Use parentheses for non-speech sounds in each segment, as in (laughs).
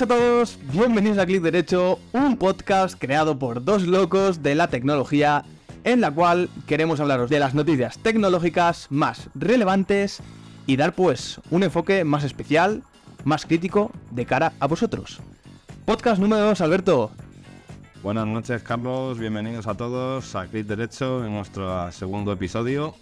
buenas a todos, bienvenidos a Clic Derecho, un podcast creado por dos locos de la tecnología, en la cual queremos hablaros de las noticias tecnológicas más relevantes y dar pues un enfoque más especial, más crítico de cara a vosotros. Podcast número 2, Alberto. Buenas noches, Carlos. Bienvenidos a todos a Clic Derecho en nuestro segundo episodio.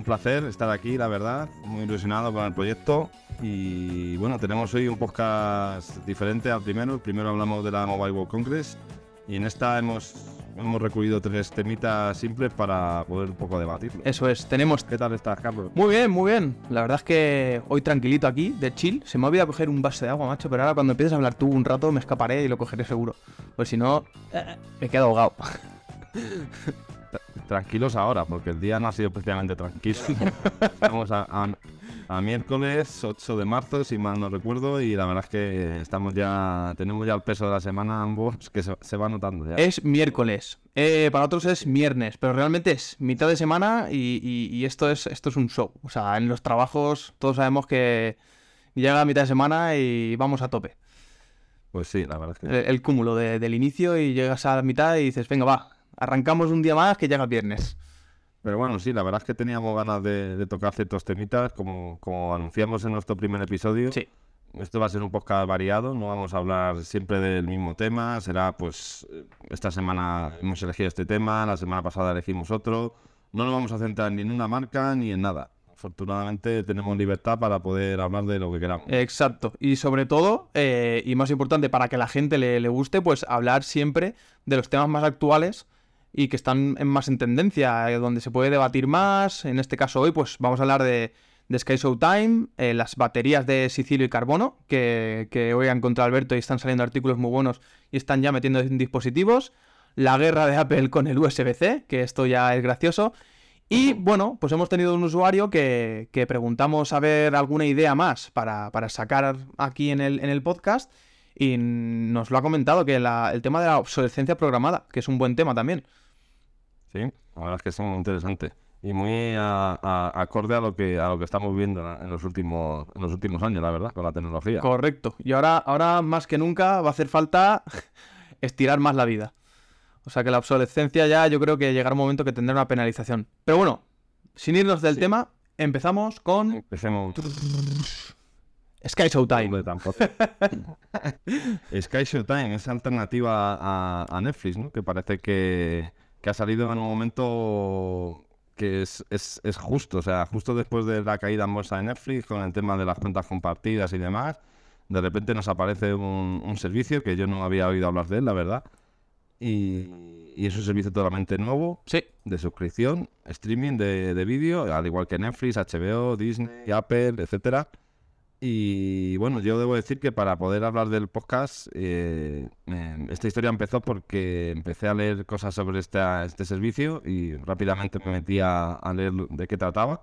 Un placer estar aquí, la verdad. Muy ilusionado con el proyecto. Y bueno, tenemos hoy un podcast diferente al primero. El primero hablamos de la Mobile World Congress. Y en esta hemos, hemos recurrido tres temitas simples para poder un poco debatirlo. Eso es, tenemos... ¿Qué tal estás, Carlos? Muy bien, muy bien. La verdad es que hoy tranquilito aquí, de chill. Se me ha olvidado coger un vaso de agua, macho, pero ahora cuando empieces a hablar tú un rato me escaparé y lo cogeré seguro. Pues si no, eh, me quedo ahogado. (laughs) Tranquilos ahora, porque el día no ha sido especialmente tranquilo. (laughs) Estamos a, a- a miércoles 8 de marzo, si mal no recuerdo, y la verdad es que estamos ya, tenemos ya el peso de la semana ambos, que se, se va notando ya. Es miércoles. Eh, para otros es viernes, pero realmente es mitad de semana y, y- y esto, es, esto es un show. O sea, en los trabajos todos sabemos que llega mitad de semana y vamos a tope. Pues sí, la verdad es El, que el cúmulo de- del inicio y llegas a la mitad y dices, venga, va, arrancamos un día más que llega el viernes. Pero bueno, sí, la verdad es que teníamos ganas de, de tocar ciertos temitas, como, como anunciamos en nuestro primer episodio. Sí. Esto va a ser un podcast variado, no vamos a hablar siempre del mismo tema, será pues eh, esta semana hemos elegido este tema, la semana pasada elegimos otro, no nos vamos a centrar ni en una marca ni en nada. Afortunadamente tenemos libertad para poder hablar de lo que queramos. Exacto. Y sobre todo, eh, y más importante, para que la gente le, le guste, pues hablar siempre de los temas más actuales y que están en más en tendencia, eh, donde se puede debatir más. En este caso hoy, pues vamos a hablar de, de Sky Showtime, eh, las baterías de sicilio y carbono, que, que hoy han encontrado Alberto y están saliendo artículos muy buenos y están ya metiendo en dispositivos. La guerra de Apple con el USB-C, que esto ya es gracioso. Y bueno, pues hemos tenido un usuario que, que preguntamos a ver alguna idea más para, para sacar aquí en el, en el podcast y nos lo ha comentado que la- el tema de la obsolescencia programada, que es un buen tema también. Sí, la verdad es que es muy interesante y muy a- a- acorde a lo que a lo que estamos viendo en los últimos en los últimos años, la verdad, con la tecnología. Correcto. Y ahora, ahora más que nunca va a hacer falta (laughs) estirar más la vida. O sea que la obsolescencia ya yo creo que llegará un momento que tendrá una penalización. Pero bueno, sin irnos del Sí. tema, empezamos con Empecemos. Sky Showtime. (laughs) Sky Showtime, esa alternativa a, a Netflix, ¿no? Que parece que, que ha salido en un momento que es, es, es justo, o sea, justo después de la caída en bolsa de Netflix, con el tema de las cuentas compartidas y demás, de repente nos aparece un, un servicio que yo no había oído hablar de él, la verdad. Y, y es un servicio totalmente nuevo, Sí, de suscripción, streaming de, de vídeo, al igual que Netflix, HBO, Disney, Apple, etcétera. Y bueno, yo debo decir que para poder hablar del podcast, eh, eh, esta historia empezó porque empecé a leer cosas sobre esta- este servicio y rápidamente me metí a, a leer de qué trataba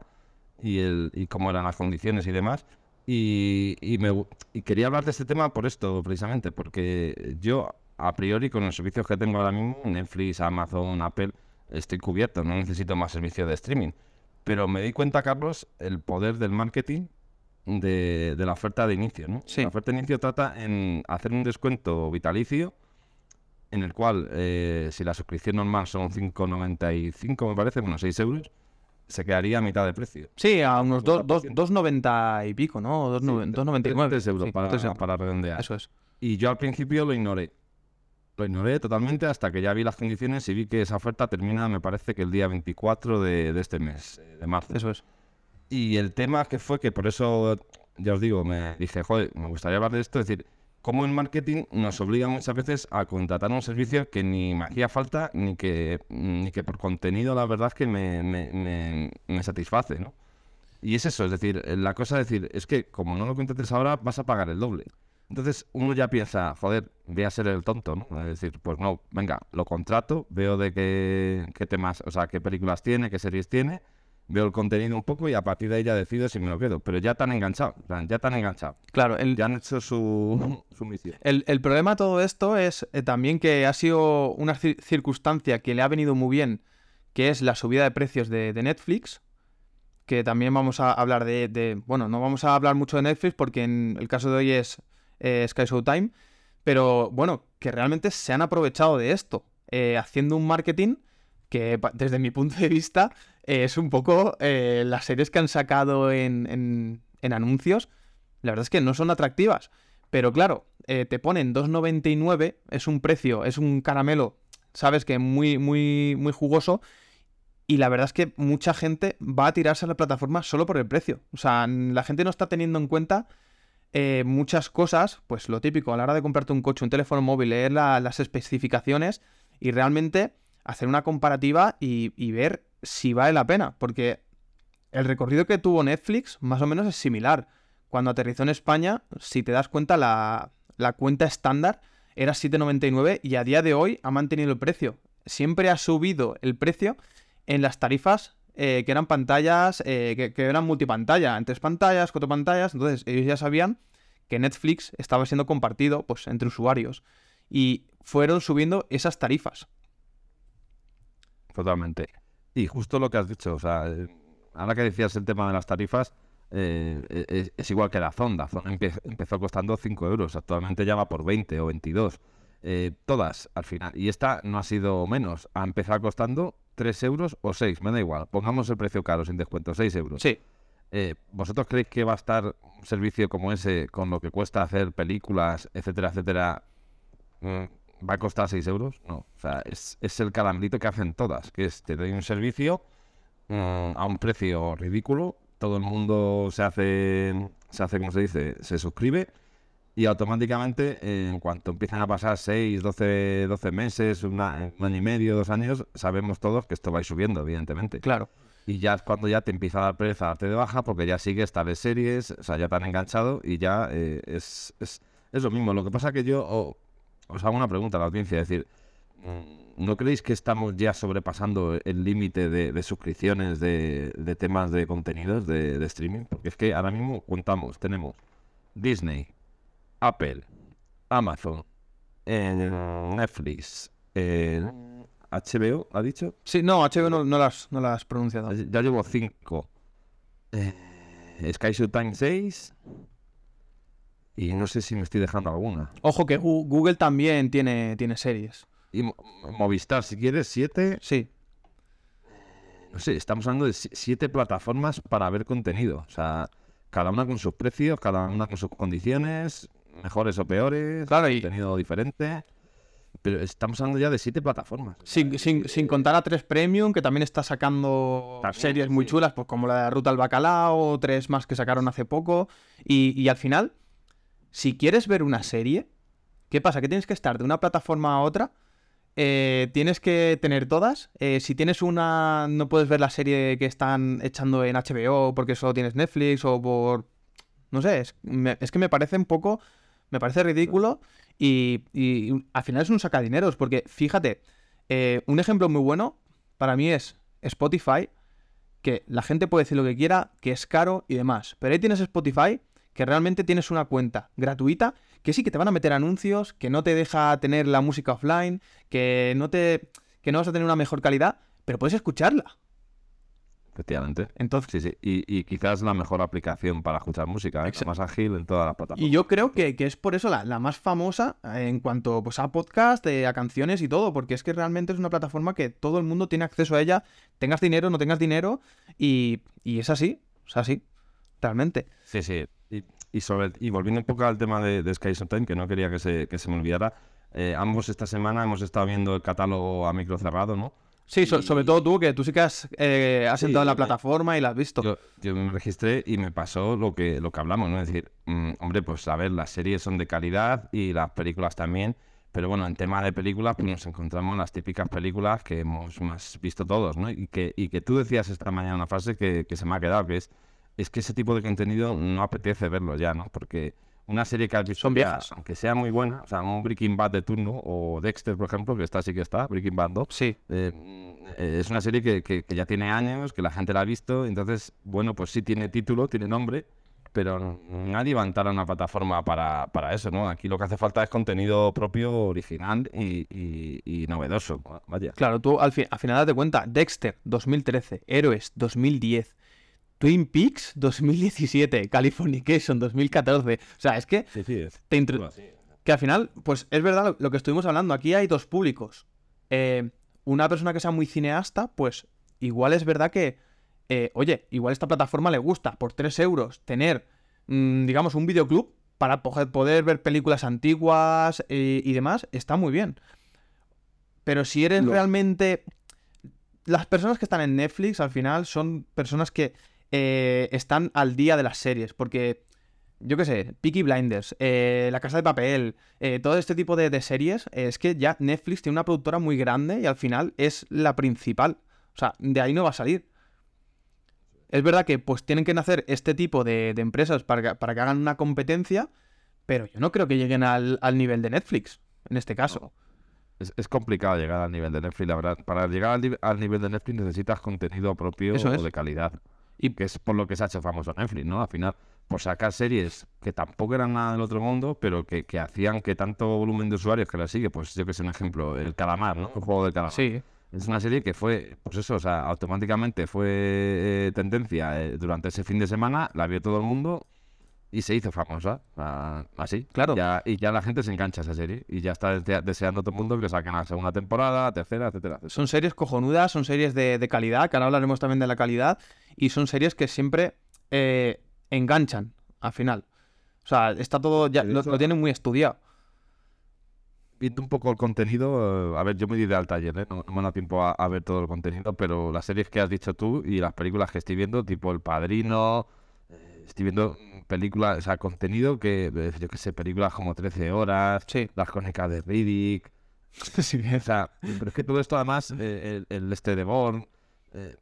y, el, y cómo eran las condiciones y demás. Y, y me, y quería hablar de este tema por esto, precisamente, porque yo, a priori, con los servicios que tengo ahora mismo, Netflix, Amazon, Apple, estoy cubierto, no necesito más servicios de streaming. Pero me di cuenta, Carlos, el poder del marketing de, de la oferta de inicio, ¿no? Sí. La oferta de inicio trata en hacer un descuento vitalicio en el cual, eh, si la suscripción normal son 5,95 me parece, bueno, 6 euros, se quedaría a mitad de precio. sí, a unos dos- dos- 50%. 2,90 y pico, ¿no? Dos noven- 2,99. 3 euros Sí, para, tres euros. para redondear. Eso es. Y yo al principio lo ignoré. Lo ignoré totalmente hasta que ya vi las condiciones y vi que esa oferta termina, me parece que el día 24 de, de este mes, eh, de marzo. Eso es. Y el tema que fue que por eso, ya os digo, me dije, joder, me gustaría hablar de esto, es decir, cómo el marketing nos obliga muchas veces a contratar un servicio que ni me hacía falta, ni que, ni que por contenido la verdad que me, me, me- me satisface, ¿no? Y es eso, es decir, la cosa es decir, es que como no lo contrates ahora, vas a pagar el doble. Entonces uno ya piensa, joder, voy a ser el tonto, ¿no? Es decir, pues no, venga, lo contrato, veo de qué, qué temas, o sea, qué películas tiene, qué series tiene, veo el contenido un poco y a partir de ahí ya decido si me lo quedo. Pero ya tan enganchado, en plan, ya tan enganchado. Claro, el, Ya han hecho su, (laughs) su misión. El, el problema de todo esto es eh, también que ha sido una cir- circunstancia que le ha venido muy bien, que es la subida de precios de, de Netflix, que también vamos a hablar de, de- Bueno, no vamos a hablar mucho de Netflix porque en el caso de hoy es eh, Sky Showtime, pero bueno, que realmente se han aprovechado de esto, eh, haciendo un marketing que desde mi punto de vista es un poco las series que han sacado en, en, anuncios, la verdad es que no son atractivas. Pero claro, te ponen 2,99, es un precio, es un caramelo, sabes que muy, muy, muy jugoso, y la verdad es que mucha gente va a tirarse a la plataforma solo por el precio. O sea, la gente no está teniendo en cuenta eh, muchas cosas, pues lo típico, a la hora de comprarte un coche, un teléfono móvil, leer las especificaciones y realmente hacer una comparativa y, ver si vale la pena. Porque el recorrido que tuvo Netflix más o menos es similar. Cuando aterrizó en España, si te das cuenta, la, la cuenta estándar era 7,99 y a día de hoy ha mantenido el precio. Siempre ha subido el precio en las tarifas eh, que eran pantallas, eh, que, eran multipantalla, en tres pantallas, cuatro pantallas, entonces ellos ya sabían que Netflix estaba siendo compartido pues, entre usuarios y fueron subiendo esas tarifas. Totalmente. Y justo lo que has dicho, o sea, eh, ahora que decías el tema de las tarifas, es, igual que la Zonda. Zonda empezó costando 5 euros, actualmente ya va por 20 o 22. todas al final. Y esta no ha sido menos, ha empezado costando 3 euros o 6, me da igual. Pongamos el precio caro, sin descuento, 6 euros. Sí. Eh, ¿Vosotros creéis que va a estar un servicio como ese, con lo que cuesta hacer películas, etcétera, etcétera, mm, va a costar 6 euros? No. O sea, es, el calamelito que hacen todas, que es te doy un servicio mm, a un precio ridículo, todo el mundo se hace, se hace, como se dice, se suscribe y automáticamente, en cuanto empiezan a pasar 6, 12, 12 meses, un año y medio, dos años, sabemos todos que esto va a ir subiendo, evidentemente. Claro. Y ya es cuando ya te empieza a dar pereza a darte de baja porque ya sigues tales series, o sea, ya te han enganchado y ya eh, es, es, es, lo mismo. Lo que pasa que yo os hago una pregunta a la audiencia, es decir, ¿no creéis que estamos ya sobrepasando el límite de, suscripciones de, temas de contenidos de, de streaming? Porque es que ahora mismo contamos, tenemos Disney, Apple, Amazon, Netflix, HBO, ¿ha dicho? Sí, no, HBO no, no, las, no las has pronunciado. Ya llevo cinco. Eh, Sky Time 6. Y no sé si me estoy dejando alguna. Ojo que Google también tiene, tiene series. Y Movistar, si quieres, siete. Sí. No sé, estamos hablando de siete plataformas para ver contenido. O sea, cada una con sus precios, cada una con sus condiciones mejores o peores, claro, y... contenido diferente. Pero estamos hablando ya de siete plataformas. Sin, sin, contar a tres Premium, que también está sacando series muy chulas, pues como la de Ruta al Bacalao, tres más que sacaron hace poco. Y, al final, si quieres ver una serie, ¿qué pasa? Que tienes que estar de una plataforma a otra. Eh, tienes que tener todas. Eh, si tienes una, no puedes ver la serie que están echando en HBO porque solo tienes Netflix o por... No sé, es, que me parece un poco me parece ridículo y, al final es un sacadineros, porque fíjate, eh, un ejemplo muy bueno para mí es Spotify, que la gente puede decir lo que quiera, que es caro y demás, pero ahí tienes Spotify, que realmente tienes una cuenta gratuita, que sí que te van a meter anuncios, que no te deja tener la música offline, que no te que no vas a tener una mejor calidad, pero puedes escucharla. Efectivamente. Entonces, sí, sí. Y, quizás la mejor aplicación para escuchar música, ¿eh? más ágil en todas las plataformas. Y yo creo que, es por eso la, más famosa en cuanto pues, a podcast, eh, a canciones y todo, porque es que realmente es una plataforma que todo el mundo tiene acceso a ella, tengas dinero, no tengas dinero, y, es así, es así, realmente. Sí, sí. Y, sobre, y volviendo un poco al tema de, de Sky Time, que no quería que se, que se me olvidara, eh, ambos esta semana hemos estado viendo el catálogo a micro cerrado, ¿no? Sí, sobre todo tú, que tú sí que has, eh, entrado en la plataforma y la has visto. Yo, me registré y me pasó lo que, lo que hablamos, ¿no? Es decir, mm, hombre, pues a ver, las series son de calidad y las películas también, pero bueno, en tema de películas, pues nos encontramos las típicas películas que hemos visto todos, ¿no? Y que, y que tú decías esta mañana una frase que, que se me ha quedado, que es, es que ese tipo de contenido no apetece verlo ya, ¿no? Porque una serie que has visto Son viejas. aunque sea muy buena, o sea, un Breaking Bad de turno, o Dexter, por ejemplo, que está sí que está, Breaking Bad 2. Sí. Eh, es una serie que, que, ya tiene años, que la gente la ha visto, entonces, bueno, pues sí tiene título, tiene nombre, pero nadie va a entrar a una plataforma para, para eso, ¿no? Aquí lo que hace falta es contenido propio, original y, y, novedoso, vaya. Claro, tú al, al final date cuenta, Dexter, 2013, Héroes, 2010, Twin Peaks 2017, Californication 2014. O sea, es que Sí, sí, es. te intro- que al final, pues es verdad lo, que estuvimos hablando. Aquí hay dos públicos. Eh, una persona que sea muy cineasta, pues igual es verdad que, eh, oye, igual esta plataforma le gusta por 3 euros tener, mm, digamos, un videoclub para poder, ver películas antiguas eh, y demás, está muy bien. Pero si eres realmente... Las personas que están en Netflix al final son personas que eh, están al día de las series, porque yo qué sé, Peaky Blinders, eh, La Casa de Papel, eh, todo este tipo de, de series, eh, es que ya Netflix tiene una productora muy grande y al final es la principal. O sea, de ahí no va a salir. Es verdad que pues tienen que nacer este tipo de, de empresas para que, para que hagan una competencia, pero yo no creo que lleguen al, al nivel de Netflix, en este caso. Es, es complicado llegar al nivel de Netflix, la verdad. Para llegar al, ni- al nivel de Netflix necesitas contenido propio Eso o de calidad. Y- que es por lo que se ha hecho famoso Netflix, ¿no? Al final, por sacar series que tampoco eran nada del otro mundo, pero que, que hacían que tanto volumen de usuarios que la sigue, pues yo que sé, un ejemplo, el Calamar, ¿no? El juego del Calamar. Sí, Es una serie que fue, pues eso, o sea, automáticamente fue eh, tendencia eh, durante ese fin de semana, la vio todo el mundo y se hizo famosa. ah, así. Claro. Ya, y ya la gente se engancha a esa serie y ya está desea- deseando todo el mundo que saquen la segunda temporada, tercera, etcétera. etcétera. son series cojonudas, son series de, de calidad, que ahora hablaremos también de la calidad, y son series que siempre eh, enganchan al final. O sea, está todo, ya lo, lo tienen muy estudiado. Viendo un poco el contenido, eh, a ver, yo me di de alta ayer, ¿eh? no, no me dado tiempo a, a ver todo el contenido, pero las series que has dicho tú y las películas que estoy viendo, tipo El Padrino, eh, estoy viendo películas, o sea, contenido que, yo qué sé, películas como 13 horas, Sí. las crónicas de Riddick, (laughs) Sí, o sea, pero es que todo esto además, eh, el, el este de Bourne, eh,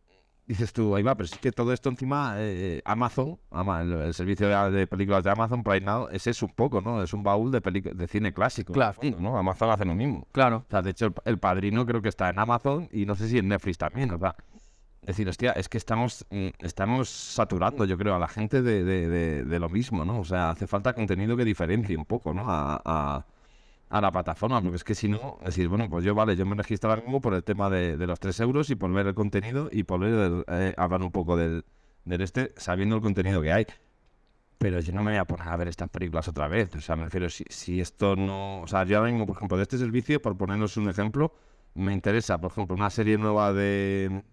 dices tú, ahí va, pero es que todo esto encima, eh, Amazon, ama- el, servicio de, de películas de Amazon Prime Now, ese es un poco, ¿no? Es un baúl de, de cine clásico. Claro. ¿no? Amazon hace lo mismo. Claro. O sea, de hecho, el, el Padrino creo que está en Amazon y no sé si en Netflix también, o sea... Es decir, hostia, es que estamos, mm, estamos saturando, yo creo, a la gente de, de- de- de lo mismo, ¿no? O sea, hace falta contenido que diferencie un poco, ¿no? A, a- a la plataforma, porque es que si no, decir, bueno, pues yo, vale, yo me registro ahora mismo por el tema de, de los 3 euros y por ver el contenido y por ver, eh, hablar un poco del, del este, sabiendo el contenido que hay. Pero yo no me voy a poner a ver estas películas otra vez. O sea, me refiero, si, si esto no. O sea, yo ahora mismo, por ejemplo, de este servicio, por ponernos un ejemplo, me interesa, por ejemplo, una serie nueva de.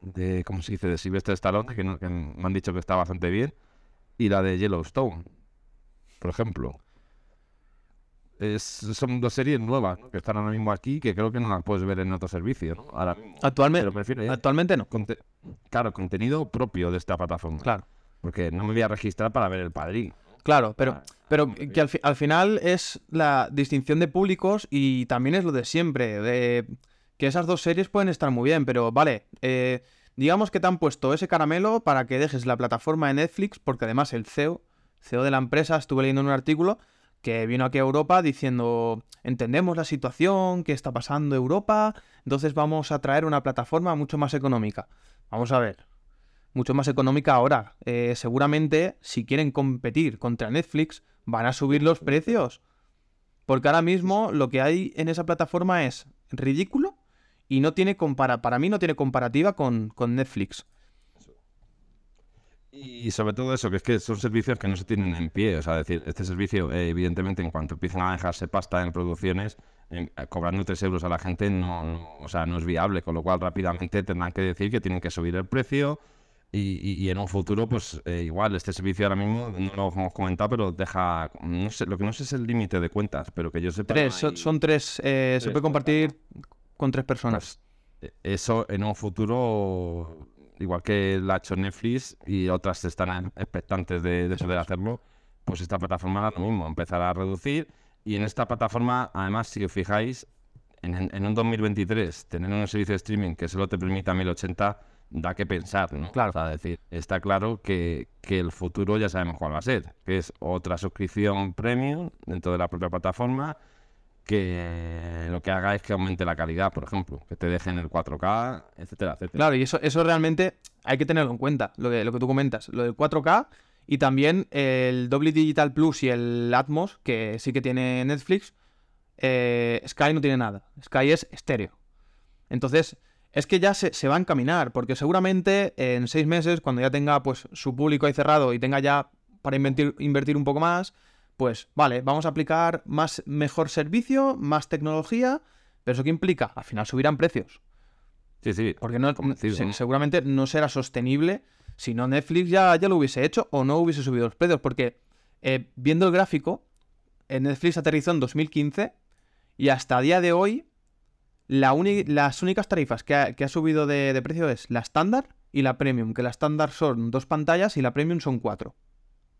de ¿Cómo se dice? De Sylvester Stallone, que me han dicho que está bastante bien. Y la de Yellowstone, por ejemplo. Es, son dos series nuevas, ¿no? Que están ahora mismo aquí, que creo que no las puedes ver en otro servicio, ¿no? Ahora mismo. Actualmente, prefiero, ¿eh? actualmente no. Conte- claro, contenido propio de esta plataforma. Claro. Porque no me voy a registrar para ver el padrín. Claro, pero, Ah, pero que al, fi- al final es la distinción de públicos y también es lo de siempre. de que esas dos series pueden estar muy bien, pero vale, eh, digamos que te han puesto ese caramelo para que dejes la plataforma de Netflix, porque además el CEO, CEO de la empresa, estuve leyendo en un artículo que vino aquí a Europa diciendo, entendemos la situación que está pasando Europa, entonces vamos a traer una plataforma mucho más económica. Vamos a ver, mucho más económica ahora. Eh, seguramente, si quieren competir contra Netflix, van a subir los precios. Porque ahora mismo lo que hay en esa plataforma es ridículo y no tiene compara para mí no tiene comparativa con, con Netflix. Y sobre todo eso, que es que son servicios que no se tienen en pie. O sea, decir, este servicio, eh, evidentemente, en cuanto empiezan a dejarse pasta en producciones, eh, cobrando 3 euros a la gente, no, no- o sea, no es viable. Con lo cual, rápidamente tendrán que decir que tienen que subir el precio. Y, y- y en un futuro, pues eh, igual, este servicio ahora mismo, no lo hemos comentado, pero deja, no sé, lo que no sé es el límite de cuentas, pero que yo sepa... Tres, son, son tres, eh, se tres puede compartir con tres personas. Pues, eh, eso en un futuro, igual que la ha hecho Netflix y otras están expectantes de, de poder hacerlo, pues esta plataforma hará lo mismo, empezará a reducir. Y en esta plataforma, además, si os fijáis, en, en- en un 2023, tener un servicio de streaming que solo te permita 1080 da que pensar, ¿no? Claro. O sea, decir, está claro que, que el futuro ya sabemos cuál va a ser, que es otra suscripción premium dentro de la propia plataforma que lo que haga es que aumente la calidad, por ejemplo, que te dejen el 4K, etcétera, etcétera. Claro, y eso, eso realmente hay que tenerlo en cuenta, lo que, lo que tú comentas, lo del 4K y también el Dolby Digital Plus y el Atmos, que sí que tiene Netflix, eh, Sky no tiene nada, Sky es estéreo. Entonces, es que ya se, se va a encaminar, porque seguramente en seis meses, cuando ya tenga pues su público ahí cerrado y tenga ya para invertir, invertir un poco más, pues vale, vamos a aplicar más mejor servicio, más tecnología, pero eso qué implica? Al final subirán precios. Sí, sí. Porque no, seguramente no será sostenible si no Netflix ya, ya lo hubiese hecho o no hubiese subido los precios. Porque eh, viendo el gráfico, eh, Netflix aterrizó en 2015 y hasta día de hoy la las únicas tarifas que ha, que ha subido de, de precio es la estándar y la premium. Que la estándar son dos pantallas y la premium son cuatro.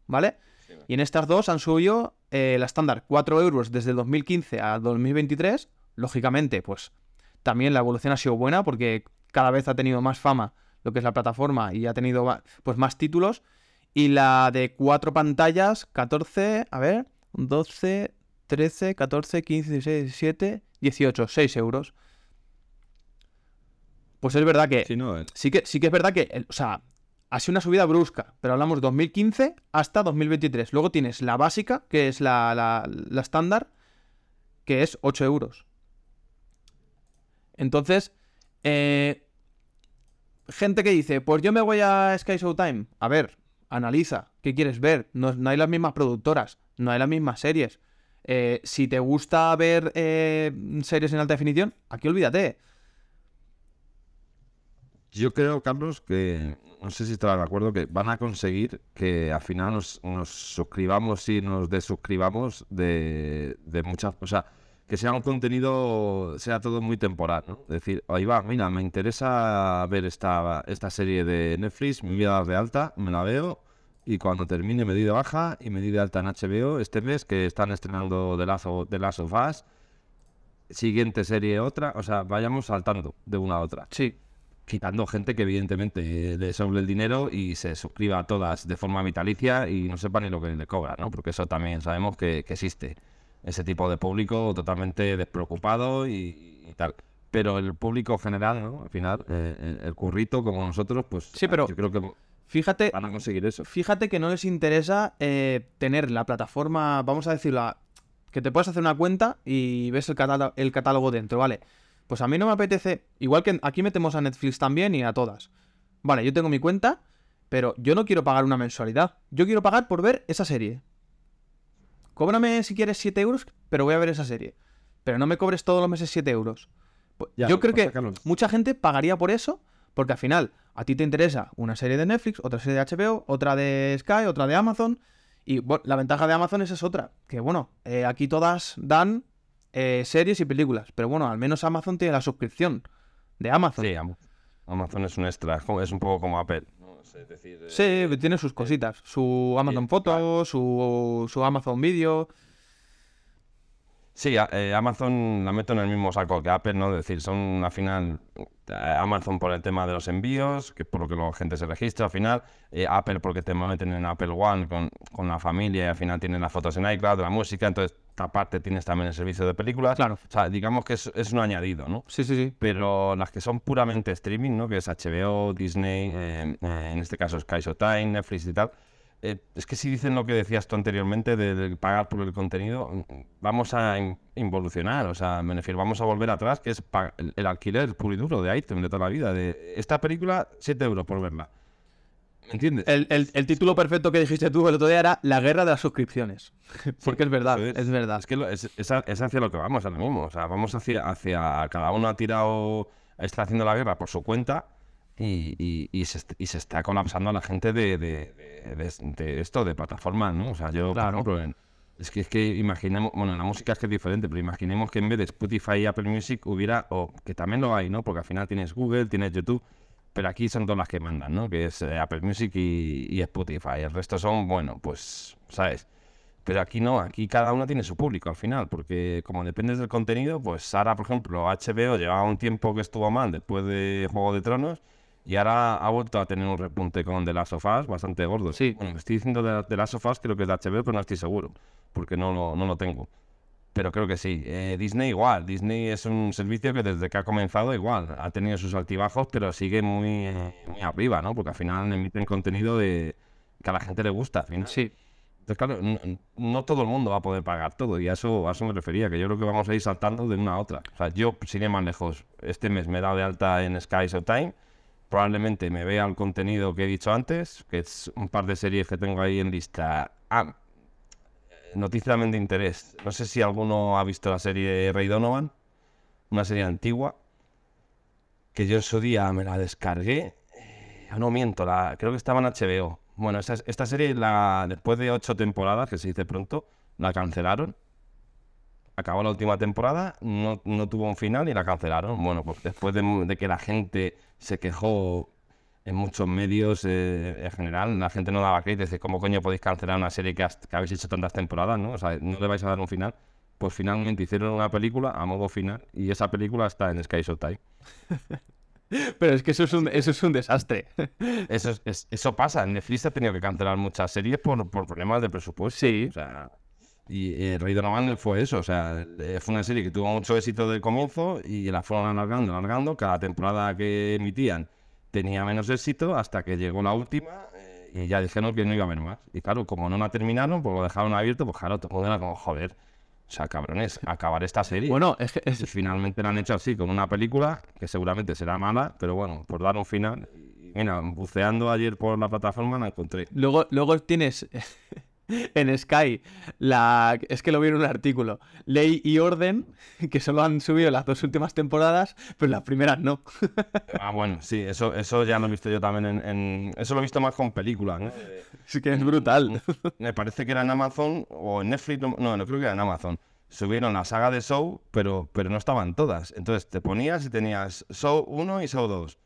¿Vale? Y en estas dos han subido eh, la estándar 4 euros desde el 2015 a 2023. Lógicamente, pues también la evolución ha sido buena porque cada vez ha tenido más fama lo que es la plataforma y ha tenido pues más títulos. Y la de cuatro pantallas, 14, a ver, 12, 13, 14, 15, 16, 17, 18, 6 euros. Pues es verdad que Sí, no, eh, sí que, sí que es verdad que, o sea, ha sido una subida brusca, pero hablamos 2015 hasta 2023. Luego tienes la básica, que es la, la, la estándar, que es 8 euros. Entonces, eh, gente que dice, pues yo me voy a Sky Showtime. A ver, analiza, ¿qué quieres ver? No, no hay las mismas productoras, no hay las mismas series. Eh, si te gusta ver eh, series en alta definición, aquí olvídate. Yo creo, Carlos, que no sé si estarás de acuerdo, que van a conseguir que al final nos, nos suscribamos y nos desuscribamos de, de muchas cosas. Que sea un contenido, sea todo muy temporal, ¿no? Es decir, ahí va, mira, me interesa ver esta, esta serie de Netflix, me voy a de alta, me la veo y cuando termine me di de baja y me di de alta en HBO este mes que están estrenando Last of, The Last of Us. Siguiente serie otra, o sea, vayamos saltando de una a otra Sí, quitando gente que evidentemente le sobre el dinero y se suscriba a todas de forma vitalicia y no sepa ni lo que le cobra, ¿no? Porque eso también sabemos que, que existe. Ese tipo de público totalmente despreocupado y, y tal. Pero el público general, ¿no? Al final, eh, el, currito como nosotros, pues Sí, pero- yo creo que fíjate, van a conseguir eso. fíjate que no les interesa eh, tener la plataforma, vamos a decirlo, que te puedes hacer una cuenta y ves el catálogo dentro, ¿vale? Pues a mí no me apetece, igual que aquí metemos a Netflix también y a todas. Vale, yo tengo mi cuenta, pero yo no quiero pagar una mensualidad. Yo quiero pagar por ver esa serie. Cóbrame si quieres 7 euros, pero voy a ver esa serie. Pero no me cobres todos los meses 7 euros. Pues Ya, yo creo que mucha gente pagaría por eso, porque al final a ti te interesa una serie de Netflix, otra serie de HBO, otra de Sky, otra de Amazon. Y bueno, la ventaja de Amazon es, es otra, que bueno, eh, aquí todas dan eh, series y películas, pero bueno, al menos Amazon tiene la suscripción de Amazon. Sí, Am- Amazon es un extra, es un poco como Apple. ¿no? Es decir, eh, Sí, tiene sus cositas. Su Amazon Fotos, su, su Amazon Video. Sí, eh, Amazon la meto en el mismo saco que Apple, ¿no? Es decir, son al final eh, Amazon por el tema de los envíos, que es por lo que la gente se registra al final, eh, Apple porque te meten en Apple One con, con la familia y al final tienen las fotos en iCloud, la música, entonces aparte tienes también el servicio de películas. Claro. O sea, digamos que es, es un añadido, ¿no? Sí, sí, sí. Pero las que son puramente streaming, ¿no? Que es HBO, Disney, eh, eh, en este caso Sky Showtime, Netflix y tal. eh, es que si dicen lo que decías tú anteriormente de, de pagar por el contenido, vamos a in- involucionar, o sea, me refiero, vamos a volver atrás, que es el, el alquiler puro y duro de item de toda la vida. De esta película, 7 euros por verla. ¿Me entiendes? El, el- el título perfecto que dijiste tú el otro día era La guerra de las suscripciones. (laughs) Porque es verdad, Eso es, verdad. Es que lo- es, es es hacia lo que vamos ahora mismo. O sea, vamos hacia, hacia cada uno ha tirado, está haciendo la guerra por su cuenta y, y- y se, y se está colapsando a la gente de, de- de- de- esto, de plataformas, ¿no? O sea, yo, Claro. por ejemplo, es que es que imaginemos, bueno, la música es que es diferente, pero imaginemos que en vez de Spotify y Apple Music hubiera, o que también lo hay, ¿no? Porque al final tienes Google, tienes YouTube, pero aquí son todas las que mandan, ¿no? Que es eh, Apple Music y, y Spotify. El resto son, bueno, pues, ¿sabes? Pero aquí no, aquí cada uno tiene su público al final, porque como dependes del contenido, pues ahora, por ejemplo, HBO llevaba un tiempo que estuvo mal después de Juego de Tronos y ahora ha vuelto a tener un repunte con The Last of Us bastante gordo. Sí. Bueno, estoy diciendo de The Last of Us, creo que es de HBO, pero no estoy seguro, porque no lo, no lo tengo. Pero creo que sí. Eh, Disney igual. Disney es un servicio que desde que ha comenzado igual. Ha tenido sus altibajos, pero sigue muy, eh, muy arriba, ¿no? Porque al final emiten contenido de que a la gente le gusta. Al final. Sí. Entonces, claro, no, no todo el mundo va a poder pagar todo y a eso, a eso me refería, que yo creo que vamos a ir saltando de una a otra. O sea, yo, sin ir más lejos, este mes me he dado de alta en Sky Showtime, probablemente me vea el contenido que he dicho antes, que es un par de series que tengo ahí en lista. Ah, noticia también de interés. No sé si alguno ha visto la serie Rey Donovan, una serie antigua, que yo en su día me la descargué. Eh, no miento, la, creo que estaba en HBO. Bueno, esta, esta serie, la, después de ocho temporadas, que se dice pronto, la cancelaron. Acabó la última temporada, no, no tuvo un final y la cancelaron. Bueno, pues después de, de que la gente se quejó en muchos medios eh, en general, la gente no daba crédito. Dice, ¿cómo coño podéis cancelar una serie que, has- que habéis hecho tantas temporadas? ¿no? O sea, no le vais a dar un final. Pues finalmente hicieron una película a modo final y esa película está en Sky Showtime. (laughs) Pero es que eso es un, eso es un desastre. (laughs) Eso, es- es- eso pasa. Netflix ha tenido que cancelar muchas series por, por problemas de presupuesto. Sí. O sea, y eh, Rey Donovan fue eso. O sea, eh, fue una serie que tuvo mucho éxito del comienzo y la fueron alargando, alargando. Cada temporada que emitían tenía menos éxito hasta que llegó la última eh, y ya dijeron que no iba a haber más. Y claro, como no la terminaron, pues lo dejaron abierto, pues claro, todo era como, joder. O sea, cabrones, acabar esta serie. Bueno, es que es- finalmente la han hecho así, con una película que seguramente será mala, pero bueno, por dar un final. Mira, buceando ayer por la plataforma la encontré. luego, luego tienes (laughs) en Sky la. Es que lo vi en un artículo. Ley y orden, (laughs) que solo han subido las dos últimas temporadas, pero las primeras no. (laughs) Ah, bueno, sí, eso, eso ya lo he visto yo también en, en- Eso lo he visto más con películas, ¿no? Es que es brutal. Me parece que era en Amazon o en Netflix, no, no, no creo que era en Amazon. Subieron la saga de Show, pero, pero no estaban todas. Entonces te ponías y tenías Show 1 y Show 2.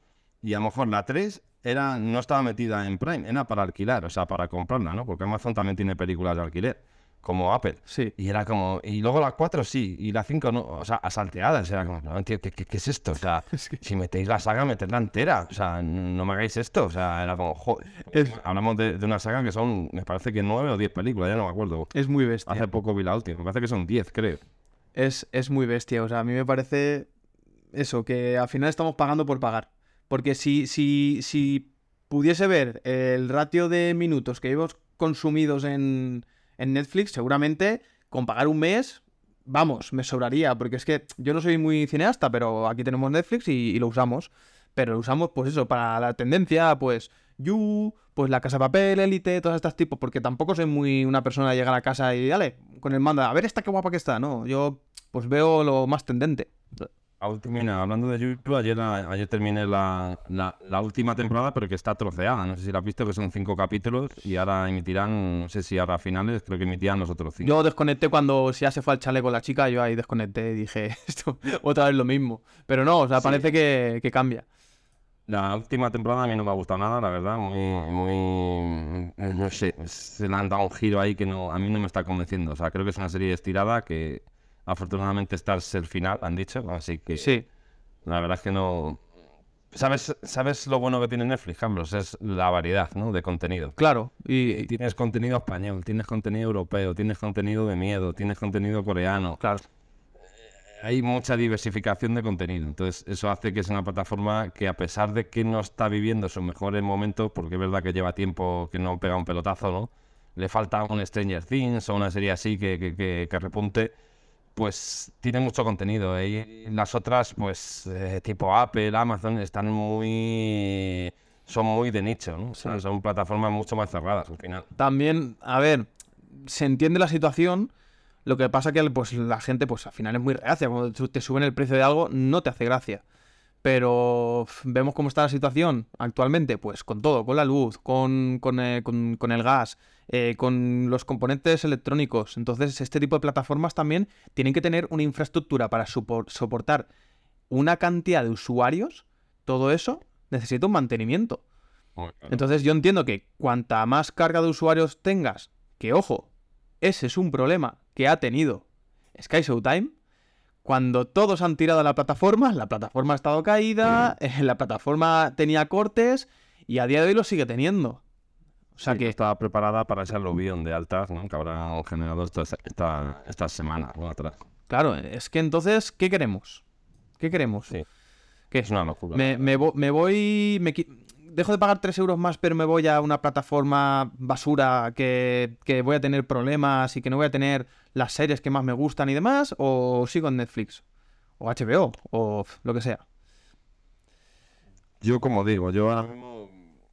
Y a lo mejor la 3 era, no estaba metida en Prime, era para alquilar, o sea, para comprarla, ¿no? Porque Amazon también tiene películas de alquiler, como Apple. Sí. Y era como, y luego la 4 sí, y la 5 no, o sea, asalteadas, era como, no entiendo, ¿qué, qué, qué es esto? O sea, (laughs) si metéis la saga, metedla entera, o sea, no me hagáis esto, o sea, era como, joder. Es- Hablamos de, de una saga que son, me parece que 9 o 10 películas, ya no me acuerdo. Es muy bestia. Hace poco vi la última, me parece que son 10, creo. Es, es muy bestia. O sea, a mí me parece eso, que al final estamos pagando por pagar. Porque si, si, si pudiese ver el ratio de minutos que hemos consumidos en, en Netflix, seguramente con pagar un mes, vamos, me sobraría. Porque es que yo no soy muy cineasta, pero aquí tenemos Netflix y, lo usamos. Pero lo usamos, pues eso, para la tendencia, pues You, pues la Casa de Papel, Élite, todos estos tipos, porque tampoco soy muy una persona de llegar a casa y, dale, con el mando, a ver esta qué guapa que está, no, yo pues veo lo más tendente. Mira, hablando de YouTube, ayer, ayer terminé la, la, la última temporada, pero que está troceada. No sé si la has visto, que son cinco capítulos y ahora emitirán, no sé si ahora a finales, creo que emitirán los otros cinco. Yo desconecté cuando ya se fue al chale con la chica, yo ahí desconecté y dije, (laughs) esto otra vez lo mismo. Pero no, o sea, parece que, que cambia. La última temporada a mí no me ha gustado nada, la verdad. Muy, muy. No sé, se le han dado un giro ahí que no, a mí no me está convenciendo. O sea, creo que es una serie estirada que afortunadamente está el final, han dicho. Así que Sí, la verdad es que no. ¿Sabes, ¿Sabes lo bueno que tiene Netflix, Carlos? Es la variedad ¿no? de contenido. claro. Y, Tienes contenido español, tienes contenido europeo, tienes contenido de miedo, tienes contenido coreano. claro. Hay mucha diversificación de contenido. Entonces, eso hace que es una plataforma que, a pesar de que no está viviendo sus mejores momentos, porque es verdad que lleva tiempo que no pega un pelotazo, ¿no? Le falta un Stranger Things o una serie así que, que, que- que repunte. Pues tiene mucho contenido. ¿eh? Y las otras, pues, eh, tipo Apple, Amazon, están muy. Son muy de nicho, ¿no? O sea, son plataformas mucho más cerradas al final. También, a ver, se entiende la situación. Lo que pasa que pues, la gente, pues al final es muy reacia. Cuando te suben el precio de algo, no te hace gracia. Pero vemos cómo está la situación actualmente, pues con todo, con la luz, con, con, eh, con- con el gas, eh, con los componentes electrónicos. Entonces, este tipo de plataformas también tienen que tener una infraestructura para soportar una cantidad de usuarios. Todo eso necesita un mantenimiento. Entonces yo entiendo que cuanta más carga de usuarios tengas, que ojo, ese es un problema que ha tenido Sky Showtime, cuando todos han tirado a la plataforma, la plataforma ha estado caída, (laughs) la plataforma tenía cortes y a día de hoy lo sigue teniendo. O sea Sí, que, estaba preparada para ese aluvión de altas, ¿no? Que habrá generado esta, esta, estas semanas ¿no? atrás. claro, es que entonces, ¿qué queremos? ¿Qué queremos? Sí. ¿Qué? Es una locura. Me, me vo- me voy. me dejo de pagar 3 euros más, pero me voy a una plataforma basura que, que voy a tener problemas y que no voy a tener las series que más me gustan y demás, o sigo en Netflix, o HBO, o lo que sea. Yo, como digo, yo ahora mismo,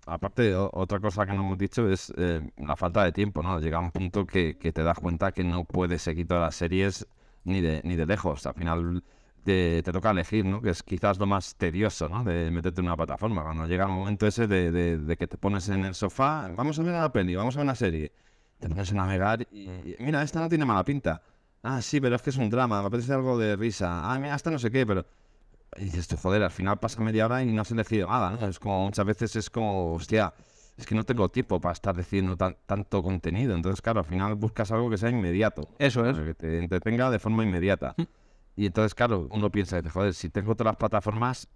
aparte, otra cosa que no hemos dicho es eh, la falta de tiempo, ¿no? Llega un punto que, que te das cuenta que no puedes seguir todas las series ni de, ni de lejos. Al final te, te toca elegir, ¿no? Que es quizás lo más tedioso, ¿no? De meterte en una plataforma. Cuando llega el momento ese de, de- de que te pones en el sofá, vamos a ver la peli, vamos a ver una serie. Te pones a navegar y, y, mira, esta no tiene mala pinta. Ah, sí, pero es que es un drama, me apetece algo de risa. Ah, mira, esta no sé qué, pero... Y dices, tú, joder, al final pasa media hora y no has elegido nada, ¿no? Es como, muchas veces es como, hostia, es que no tengo tiempo para estar decidiendo tan- tanto contenido. Entonces, claro, al final buscas algo que sea inmediato. Eso es. Que te entretenga de forma inmediata. Y entonces, claro, uno piensa, joder, si tengo todas las plataformas,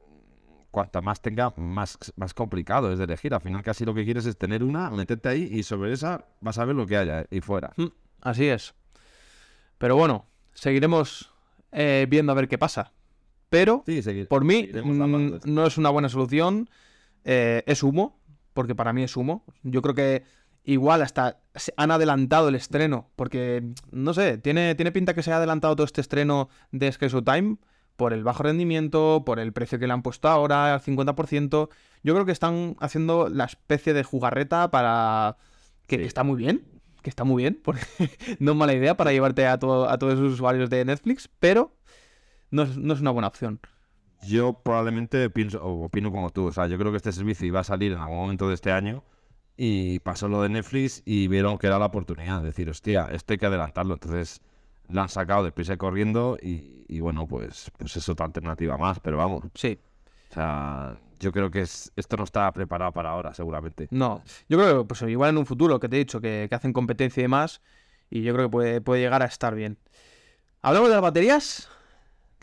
cuanta más tenga, más, más complicado es de elegir. Al final casi lo que quieres es tener una, meterte ahí y sobre esa vas a ver lo que haya y fuera. Mm, Así es. Pero bueno, seguiremos eh, viendo a ver qué pasa. Pero, Sí, seguir- por mí, mm, no es una buena solución. eh, es humo, porque para mí es humo. Yo creo que igual hasta se han adelantado el estreno, porque, no sé, tiene, tiene pinta que se ha adelantado todo este estreno de Sky Time por el bajo rendimiento, por el precio que le han puesto ahora, al 50%. Yo creo que están haciendo la especie de jugarreta para... que, está muy bien, que está muy bien, porque (laughs) no es mala idea para llevarte a, todo- a todos los usuarios de Netflix, pero no es, no es una buena opción. Yo probablemente pienso, o opino como tú. O sea, yo creo que este servicio iba a salir en algún momento de este año y pasó lo de Netflix y vieron que era la oportunidad de decir, hostia, esto hay que adelantarlo. Entonces la han sacado deprisa y corriendo y, y bueno, pues, pues es otra alternativa más. Pero vamos, Sí. o sea, yo creo que es- esto no está preparado para ahora, seguramente. No, yo creo que pues, igual en un futuro, que te he dicho, que, que hacen competencia y demás, y yo creo que puede, puede llegar a estar bien. ¿Hablamos de las baterías?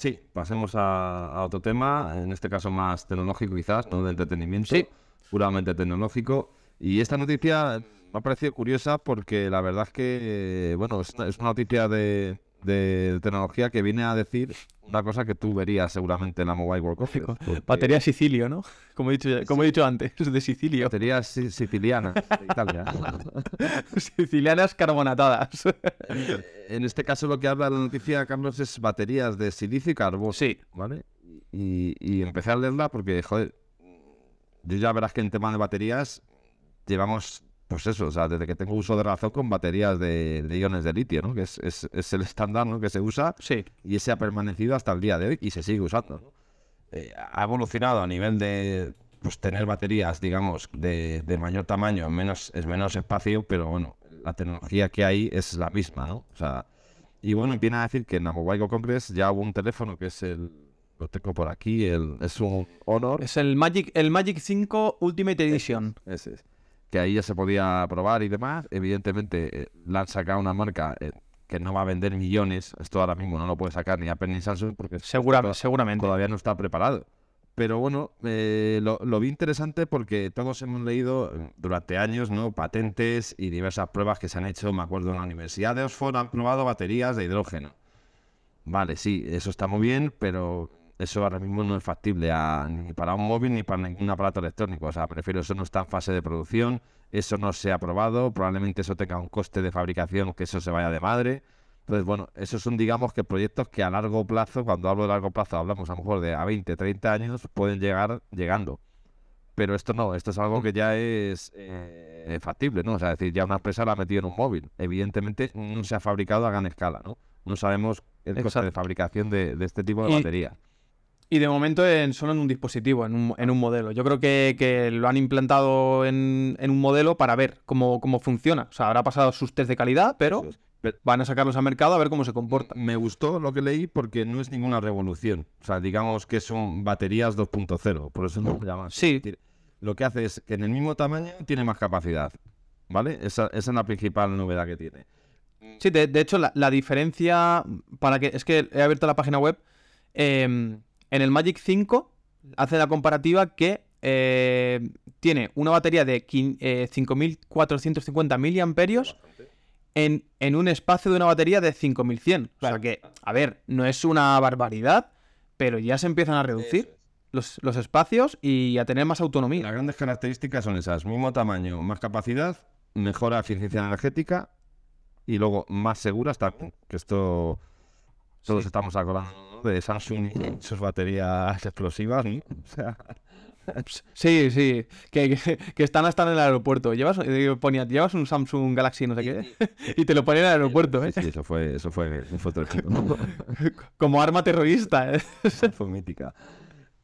Sí, pasemos a, a otro tema, en este caso más tecnológico quizás, no de entretenimiento, Sí. puramente tecnológico. Y esta noticia me ha parecido curiosa porque la verdad es que, bueno, es una, es una noticia de, de tecnología que viene a decir una cosa que tú verías seguramente en la Mobile World Congress. porque- Batería Sicilio, ¿no? Como he dicho, como he dicho antes, de Sicilio. Baterías si- sicilianas de Italia. (laughs) Sicilianas carbonatadas. en este caso lo que habla la noticia, Carlos, es baterías de silicio y carbono. sí, ¿vale? Y, y empecé a leerla porque, joder, yo ya verás que en tema de baterías llevamos, pues eso, o sea, desde que tengo uso de razón con baterías de, de iones de litio, ¿no? Que es, es- es el estándar, ¿no? Que se usa sí. y ese ha permanecido hasta el día de hoy y se sigue usando, ¿no? Eh, ha evolucionado a nivel de, pues, tener baterías, digamos, de, de mayor tamaño, en menos, es menos espacio, pero bueno, la tecnología que hay es la misma, ¿no? O sea, y bueno, viene a decir que en la Mobile Congress ya hubo un teléfono que es el, lo tengo por aquí, el, es un Honor. Es el Magic, el Magic 5 Ultimate Edition. Ese es. Que ahí ya se podía probar y demás. Evidentemente, eh, le han sacado una marca eh, que no va a vender millones. Esto ahora mismo no lo puede sacar ni Apple ni Samsung porque Segura- to- seguramente. todavía no está preparado. Pero bueno, eh, lo, lo vi interesante porque todos hemos leído eh, durante años ¿no? patentes y diversas pruebas que se han hecho. Me acuerdo en la Universidad de Oxford han probado baterías de hidrógeno. Vale, sí, eso está muy bien, pero eso ahora mismo no es factible a- ni para un móvil ni para ningún aparato electrónico. O sea, prefiero eso no está en fase de producción, eso no se ha probado, probablemente eso tenga un coste de fabricación que eso se vaya de madre. Entonces, bueno, esos son, digamos, que proyectos que a largo plazo, cuando hablo de largo plazo, hablamos a lo mejor de a 20, 30 años, pueden llegar llegando. Pero esto no, esto es algo que ya es eh, factible, ¿no? O sea, es decir, ya una empresa la ha metido en un móvil. Evidentemente no se ha fabricado a gran escala, ¿no? No sabemos el coste de fabricación de, de este tipo de batería. Y de momento en, solo en un dispositivo, en un, en un modelo. Yo creo que, que lo han implantado en, en un modelo para ver cómo, cómo funciona. O sea, habrá pasado sus test de calidad, pero van a sacarlos al mercado a ver cómo se comporta. me gustó lo que leí porque no es ninguna revolución. O sea, digamos que son baterías 2.0, por eso no lo llaman. Sí. Lo que hace es que en el mismo tamaño tiene más capacidad. ¿Vale? Esa, esa es la principal novedad que tiene. Sí, de, de hecho, la, la diferencia para que. Es que he abierto la página web. eh, en el Magic 5 hace la comparativa que eh, tiene una batería de quin- eh, 5450 miliamperios en, en un espacio de una batería de 5100. O sea que, a ver, no es una barbaridad, pero ya se empiezan a reducir. los, los espacios y a tener más autonomía. Las grandes características son esas, mismo tamaño, más capacidad, mejora eficiencia energética y luego más seguras también, que esto todos Sí. estamos acordando de Samsung y sus baterías explosivas, ¿no? O sea, (laughs) Sí, sí, que, que, que están hasta en el aeropuerto. Llevas, eh, ponía, llevas un Samsung Galaxy no sé qué (laughs) y te lo ponen en el aeropuerto, ¿eh? sí, sí, eso fue, eso fue, fue. (laughs) Como arma terrorista, ¿eh? fue mítica.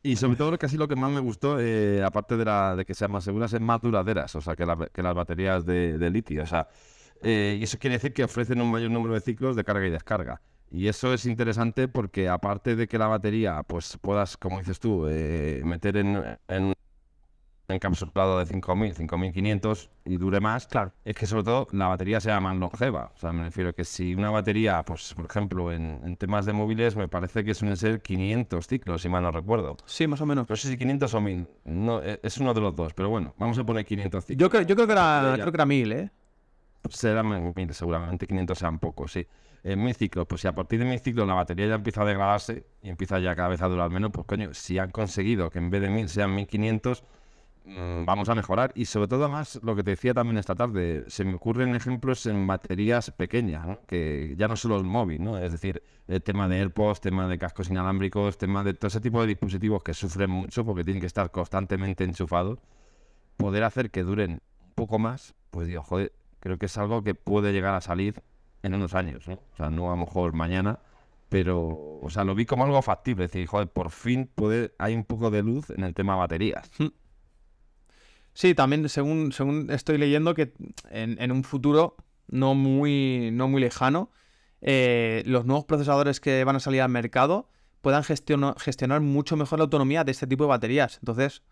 Y sobre todo, casi lo que más me gustó, eh, aparte de, la, de que sean más seguras, es más duraderas, o sea, que, la- que las baterías de, de litio. O sea, eh, y eso quiere decir que ofrecen un mayor número de ciclos de carga y descarga. Y eso es interesante porque aparte de que la batería, pues puedas, como dices tú, eh, meter en, en un encapsulado de 5000, 5500 y dure más, Claro. es que sobre todo la batería sea más longeva. O sea, me refiero que si una batería, pues por ejemplo, en, en temas de móviles, me parece que suelen ser 500 ciclos, si mal no recuerdo. Sí, más o menos. No sé si 500 o 1000. No, e- es uno de los dos, pero bueno, vamos a poner 500 ciclos. Yo creo, yo creo que era, creo que era mil, ¿eh? Serán 1000, seguramente 500 sean pocos, sí. En 1000 ciclos, pues si a partir de 1000 ciclos la batería ya empieza a degradarse y empieza ya cada vez a durar menos, pues coño, si han conseguido que en vez de 1000 sean 1500, mm, vamos a mejorar. Y sobre todo, además, lo que te decía también esta tarde, se me ocurren ejemplos en baterías pequeñas, ¿no? que ya no solo el móvil, ¿no? es decir, el tema de AirPods, tema de cascos inalámbricos, tema de todo ese tipo de dispositivos que sufren mucho porque tienen que estar constantemente enchufados, poder hacer que duren un poco más, pues digo, joder, creo que es algo que puede llegar a salir en unos años, ¿no? O sea, no a lo mejor mañana, pero, o sea, lo vi como algo factible, es decir, joder, por fin hay un poco de luz en el tema baterías. Sí, también según, según estoy leyendo que en, en un futuro no muy, no muy lejano, eh, los nuevos procesadores que van a salir al mercado puedan gestiono- gestionar mucho mejor la autonomía de este tipo de baterías. Entonces,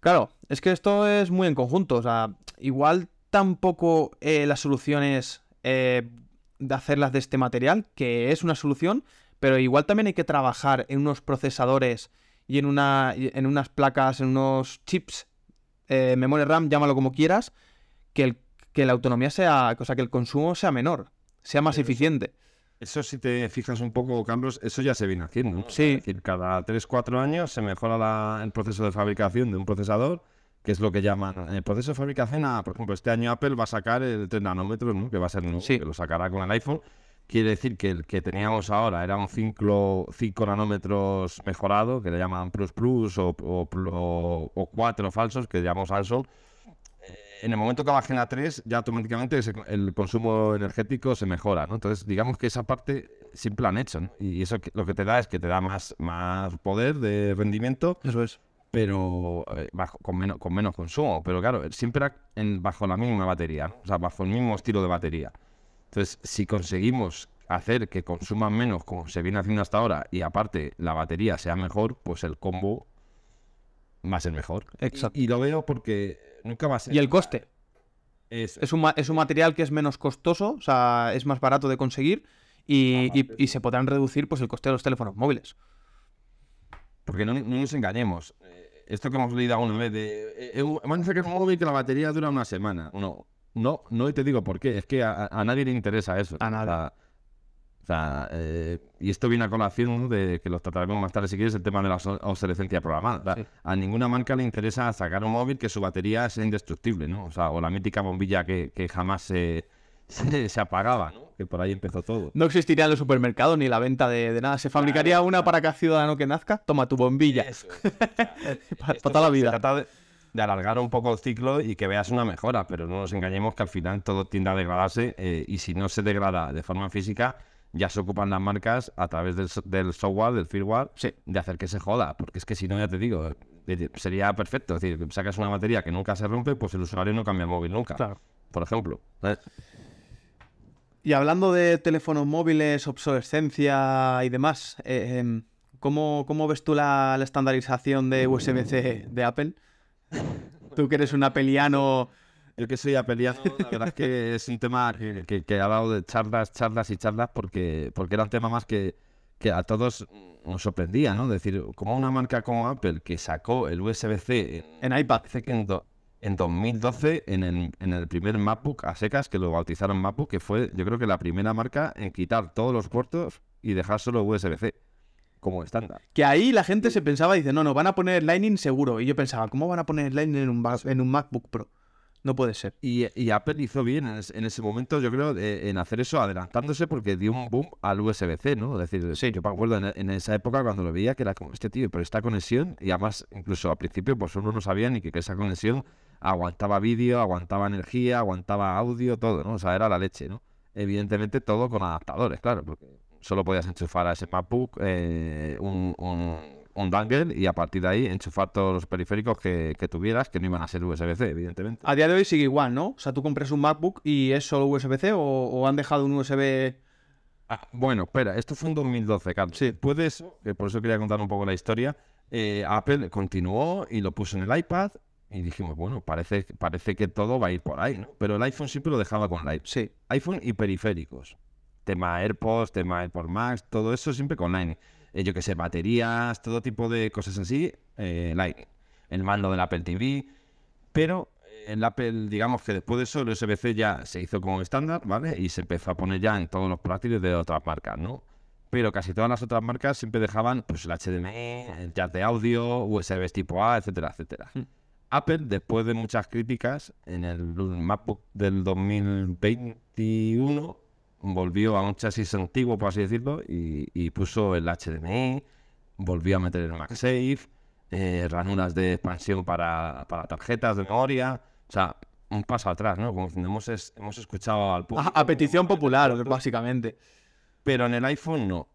claro, es que esto es muy en conjunto. O sea, igual tampoco eh, la de hacerlas de este material, que es una solución, pero igual también hay que trabajar en unos procesadores y en, una, en unas placas, en unos chips eh, memoria RAM, llámalo como quieras, que, el- que la autonomía sea, o sea, que el consumo sea menor, sea más eficiente. Eso si te fijas un poco, Carlos, eso ya se viene haciendo, ¿no? Sí. Es decir, cada 3-4 años se mejora la- el proceso de fabricación de un procesador, que es lo que llaman el proceso de fabricación. a, por ejemplo, este año Apple va a sacar el 3 nanómetros, ¿no? Que va a ser nuevo, Sí. que lo sacará con el iPhone. Quiere decir que el que teníamos ahora era un 5, 5 nanómetros mejorado, que le llaman Plus Plus o, o, o, o 4 falsos, que llamamos Samsung. Eh, En el momento que bajen a 3, ya automáticamente el consumo energético se mejora, ¿no? Entonces, digamos que esa parte siempre la han hecho, ¿no? Y eso lo que te da es que te da más, más poder de rendimiento, Eso es. Pero eh, bajo, con, menos, con menos consumo. Pero claro, siempre en, bajo la misma batería, ¿no? o sea, bajo el mismo estilo de batería. Entonces, si conseguimos hacer que consuman menos como se viene haciendo hasta ahora y aparte la batería sea mejor, pues el combo va a ser mejor. Exacto. Y, lo veo porque nunca va a ser... Y el coste. Es, Es un, ma- es un material que es menos costoso, o sea, es más barato de conseguir y, y- y se podrán reducir pues, el coste de los teléfonos móviles. Porque no, no nos engañemos. eh, Esto que hemos leído alguna vez de... eh, eh, un móvil que la batería dura una semana. No, no, no y te digo por qué. Es que a, a nadie le interesa eso. A nadie. O sea, o sea, eh, y esto viene a colación de que los trataremos más tarde si quieres, el tema de la obso- obsolescencia programada. O sea, Sí. A ninguna marca le interesa sacar un móvil que su batería sea indestructible, ¿no? O sea, o la mítica bombilla que, que jamás se, se, (laughs) se apagaba, ¿no? Que por ahí empezó todo. No existiría en los supermercados ni la venta de, de nada. Se fabricaría una para cada ciudadano que nazca. Toma tu bombilla. Eso. (laughs) Para toda la se- se vida. trata de, de alargar un poco el ciclo y que veas una mejora, pero no nos engañemos que al final todo tiende a degradarse eh, y si no se degrada de forma física, ya se ocupan las marcas a través del, del software, del firmware, Sí. de hacer que se joda, porque es que si no, ya te digo, eh, sería perfecto. Es decir, sacas una batería que nunca se rompe, pues el usuario no cambia el móvil nunca, Claro. por ejemplo. ¿sabes? Y hablando de teléfonos móviles, obsolescencia y demás, eh, ¿cómo, cómo ves tú la, la estandarización de USB-C de Apple? Tú que eres un apeliano. Yo que soy apeliano, la verdad es que es un tema que, que- ha dado de charlas, charlas y charlas porque, porque era un tema más que, que a todos nos sorprendía, ¿no? Es decir, como una marca como Apple que sacó el USB-C en, En iPad. en, en 2012 en el, en el primer MacBook a secas, que lo bautizaron MacBook, que fue yo creo que la primera marca en quitar todos los puertos y dejar solo USB-C. como estándar. Que ahí la gente se pensaba, dice, no, no, van a poner Lightning seguro. Y yo pensaba, ¿cómo van a poner Lightning en un, en un MacBook Pro? No puede ser. Y, y Apple hizo bien en, es- en ese momento, yo creo, de- en hacer eso, adelantándose porque dio un boom al USB-C, ¿no? Es decir, sí, yo me acuerdo en, en esa época cuando lo veía que era como, este tío, pero esta conexión, y además, incluso al principio, pues uno no sabía ni que, que esa conexión aguantaba vídeo, aguantaba energía, aguantaba audio, todo, ¿no? O sea, era la leche, ¿no? Evidentemente todo con adaptadores, claro, porque solo podías enchufar a ese MacBook eh, un, un, un dongle y a partir de ahí enchufar todos los periféricos que, que tuvieras, que no iban a ser USB-C, evidentemente. A día de hoy sigue igual, ¿no? O sea, tú compras un MacBook y es solo USB-C o, o han dejado un USB... Ah, bueno, espera, esto fue en 2012, Carlos. Sí. Que por eso quería contar un poco la historia, eh, Apple continuó y lo puso en el iPad y dijimos, bueno, parece, parece que todo va a ir por ahí, ¿no? Pero el iPhone siempre lo dejaba con Lightning. Sí. iPhone y periféricos. Tema AirPods, tema AirPods Max, todo eso siempre con Lightning. Eh, yo que sé, baterías, todo tipo de cosas así, eh, Lightning. El mando del Apple TV. Pero eh, el Apple, digamos que después de eso, el USB-C ya se hizo como estándar, ¿vale? Y se empezó a poner ya en todos los portátiles de otras marcas, ¿no? Pero casi todas las otras marcas siempre dejaban pues, el HDMI, el jack de audio, USB tipo A, etcétera, etcétera. Apple, después de muchas críticas, en el MacBook del 2021 volvió a un chasis antiguo, por así decirlo, y, y puso el HDMI, volvió a meter el MagSafe, eh, ranuras de expansión para, para tarjetas de memoria, o sea, un paso atrás, ¿no? Como hemos, es- hemos escuchado al público. a petición popular, básicamente. Pero en el iPhone no.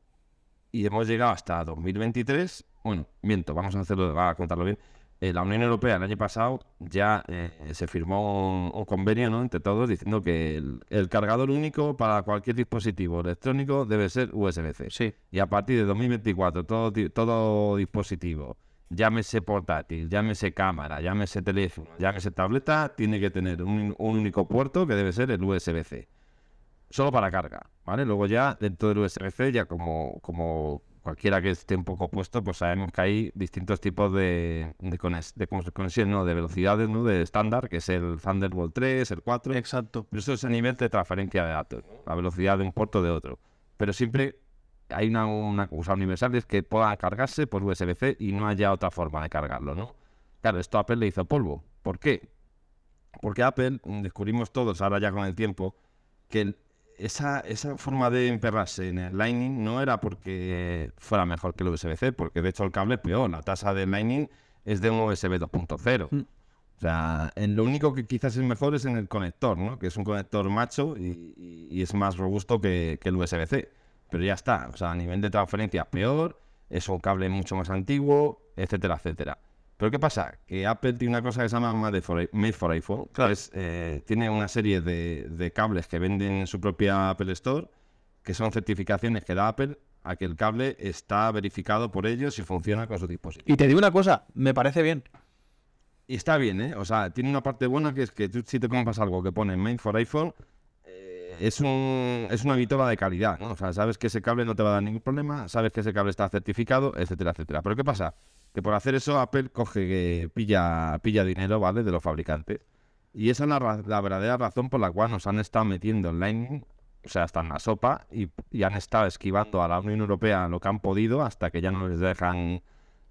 Y hemos llegado hasta 2023. Bueno, miento, vamos a hacerlo, a contarlo bien. Eh, la Unión Europea el año pasado ya eh, se firmó un, un convenio ¿no? entre todos diciendo que el, el cargador único para cualquier dispositivo electrónico debe ser USB-C. Sí. Y a partir de 2024, todo, todo dispositivo, llámese portátil, llámese cámara, llámese teléfono, llámese tableta, tiene que tener un, un único puerto que debe ser el USB-C. Solo para carga, ¿vale? Luego ya dentro del USB-C, ya como, como cualquiera que esté un poco puesto, pues sabemos que hay distintos tipos de, de, conex- de conexión, ¿no? De velocidades, ¿no? De estándar, que es el Thunderbolt 3, el 4. Exacto. Pero eso es a nivel de transferencia de datos, ¿no? la velocidad de un puerto de otro. Pero siempre hay una, una cosa universal, es que pueda cargarse por USB-C y no haya otra forma de cargarlo, ¿no? Claro, esto Apple le hizo polvo. ¿Por qué? Porque Apple, descubrimos todos ahora ya con el tiempo, que el- esa, esa forma de emperrarse en el Lightning no era porque fuera mejor que el USB-C, porque de hecho el cable es peor. La tasa del Lightning es de un USB 2.0. Mm. O sea, en lo único que quizás es mejor es en el conector, ¿no? Que es un conector macho y, y- y es más robusto que, que el USB-C. Pero ya está. O sea, a nivel de transferencia peor, es un cable mucho más antiguo, etcétera, etcétera. Pero ¿qué pasa? Que Apple tiene una cosa que se llama Made for, Made for iPhone. que es, eh, tiene una serie de, de cables que venden en su propia Apple Store, que son certificaciones que da Apple a que el cable está verificado por ellos y funciona con su dispositivo. Y te digo una cosa, me parece bien. Y está bien, ¿eh? O sea, tiene una parte buena que es que tú si te compras algo que pone Made for iPhone, es, un, es una vitola de calidad, ¿no? O sea, sabes que ese cable no te va a dar ningún problema, sabes que ese cable está certificado, etcétera, etcétera. Pero ¿qué pasa? Que por hacer eso Apple coge, que pilla, pilla dinero, ¿vale? De los fabricantes. Y esa es la, la verdadera razón por la cual nos han estado metiendo en Lightning, o sea, hasta en la sopa, y, y han estado esquivando a la Unión Europea lo que han podido hasta que ya no les dejan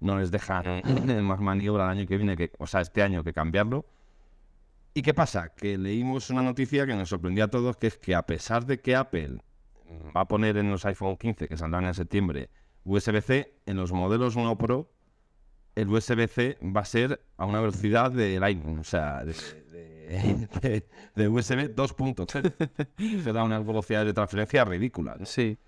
no les dejan (laughs) más maniobra el año que viene, que, o sea, este año que cambiarlo. ¿Y qué pasa? Que leímos una noticia que nos sorprendió a todos, que es que a pesar de que Apple va a poner en los iPhone 15, que saldrán en septiembre, USB-C, en los modelos no Pro, el USB-C va a ser a una velocidad de Lightning, o sea, de, de- de- de USB 2.0. (laughs) Se da unas velocidades de transferencia ridículas. Sí.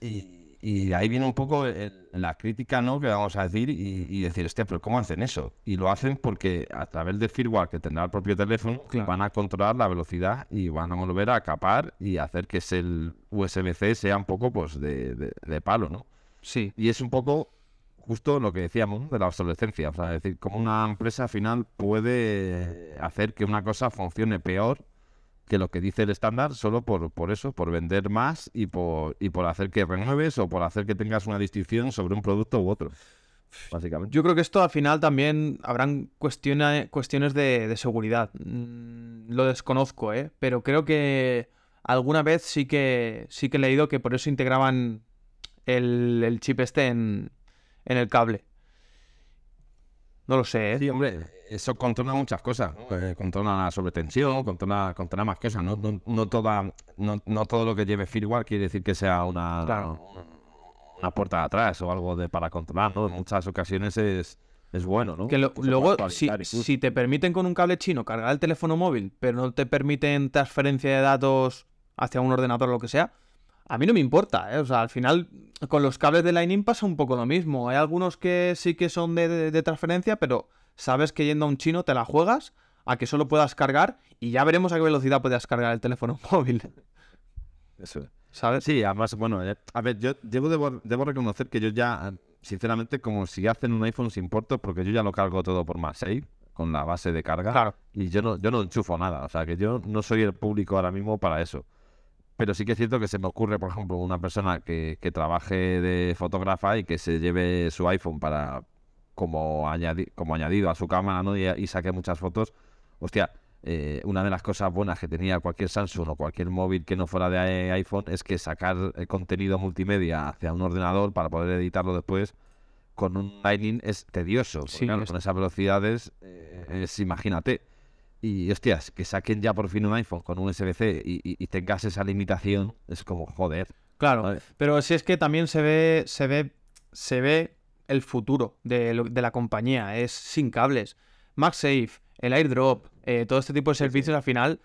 Y, y ahí viene un poco el- la crítica, ¿no? Que vamos a decir y, y decir, hostia, pero ¿cómo hacen eso? Y lo hacen porque a través del firmware que tendrá el propio teléfono Claro. van a controlar la velocidad y van a volver a capar y hacer que el USB-C sea un poco, pues, de, de- de palo, ¿no? Sí. Y es un poco justo lo que decíamos de la obsolescencia. O sea, es decir, cómo una empresa al final puede hacer que una cosa funcione peor que lo que dice el estándar solo por, por eso, por vender más y por, y por hacer que renueves o por hacer que tengas una distinción sobre un producto u otro. Básicamente. Yo creo que esto al final también habrán cuestiones de, de seguridad. Mm, lo desconozco, ¿eh? Pero creo que alguna vez sí que sí que he leído que por eso integraban el, el chip este en, en el cable. No lo sé, ¿eh? Sí, hombre, eso controla muchas cosas. ¿no? Eh, controla la sobretensión, controla, controla más cosas. No, no, no, toda, no, no todo lo que lleve firmware quiere decir que sea una, Claro. una puerta de atrás o algo de para controlar. ¿no? En muchas ocasiones es, es bueno. ¿no? Que lo- luego, si, si te permiten con un cable chino cargar el teléfono móvil, pero no te permiten transferencia de datos hacia un ordenador o lo que sea, a mí no me importa, ¿eh? O sea, al final, con los cables de Lightning pasa un poco lo mismo. Hay algunos que sí que son de, de- de transferencia, pero sabes que yendo a un chino te la juegas a que solo puedas cargar y ya veremos a qué velocidad puedes cargar el teléfono (laughs) móvil, Eso es. ¿sabes? Sí, además, bueno, eh, a ver, yo debo, reconocer que yo ya, sinceramente, como si hacen un iPhone sin puertos, porque yo ya lo cargo todo por MagSafe, con la base de carga. Claro. y yo no, yo no enchufo nada, o sea que yo no soy el público ahora mismo para eso. Pero sí que es cierto que se me ocurre, por ejemplo, una persona que, que trabaje de fotógrafa y que se lleve su iPhone para como, añadi- como añadido a su cámara ¿no? y, y saque muchas fotos. Hostia, eh, una de las cosas buenas que tenía cualquier Samsung o cualquier móvil que no fuera de iPhone es que sacar eh, contenido multimedia hacia un ordenador para poder editarlo después con un Lightning es tedioso. Sí, claro, es- con esas velocidades eh, es, imagínate. Y hostias, que saquen ya por fin un iPhone con un USB-C y, y- y tengas esa limitación, es como joder. Claro, ¿vale? pero si es que también se ve, se ve, se ve el futuro de, lo- de la compañía, es sin cables. MagSafe, el AirDrop, eh, todo este tipo de servicios al final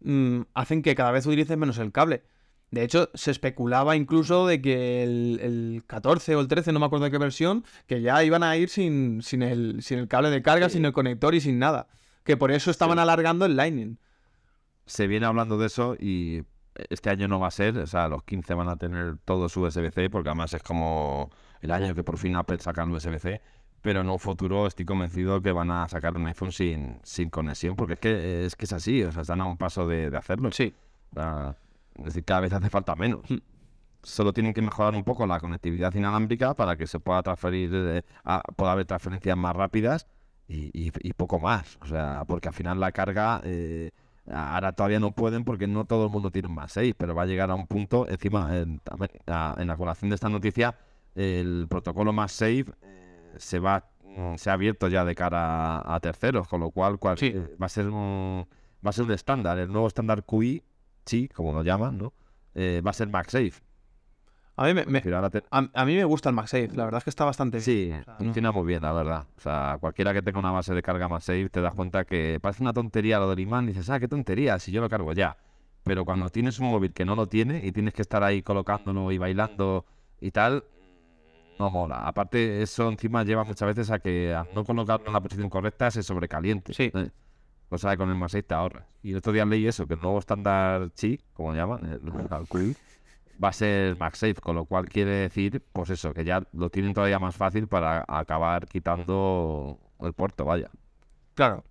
mm, hacen que cada vez utilicen menos el cable. De hecho, se especulaba incluso de que el, el 14 o el 13, no me acuerdo de qué versión, que ya iban a ir sin, sin, el, sin el cable de carga, sin el conector y sin nada. Que por eso estaban Sí. alargando el Lightning. Se viene hablando de eso y este año no va a ser, o sea, los 15 van a tener todo su USB-C porque además es como el año que por fin Apple saca el USB-C. Pero en un futuro estoy convencido que van a sacar un iPhone sin, sin conexión porque es que, es que es así, o sea, están a un paso de, de hacerlo. Sí. O sea, es decir, cada vez hace falta menos. Mm. Solo tienen que mejorar un poco la conectividad inalámbrica para que se pueda transferir, eh, a- pueda haber transferencias más rápidas y, y- y poco más. O sea, porque al final la carga, eh, ahora todavía no pueden porque no todo el mundo tiene un más 6, pero va a llegar a un punto, encima, en, en la colación de esta noticia, el protocolo más safe eh, se va mm, se ha abierto ya de cara a, a terceros, con lo cual, cual- Sí. eh, va a ser un va a ser un estándar, el nuevo estándar QI, sí, como lo llaman, ¿no? Eh, va a ser MagSafe. A mí me, a, a mí me gusta el MagSafe, la verdad es que está bastante bien. Sí, O sea, no- funciona muy bien, la verdad. O sea, cualquiera que tenga una base de carga MagSafe te das cuenta que parece una tontería lo del imán. Dices, ah, qué tontería, si yo lo cargo ya. Pero cuando tienes un móvil que no lo tiene y tienes que estar ahí colocándolo y bailando y tal, no mola. Aparte, eso encima lleva muchas veces a que al no colocarlo en la posición correcta se sobrecaliente. Sí. ¿eh? Cosa que con el MagSafe te ahorras. Y el otro día leí eso, que el nuevo estándar Chi, como llaman, el, el QI, va a ser MagSafe, con lo cual quiere decir, pues eso, que ya lo tienen todavía más fácil para acabar quitando el puerto, vaya. Claro.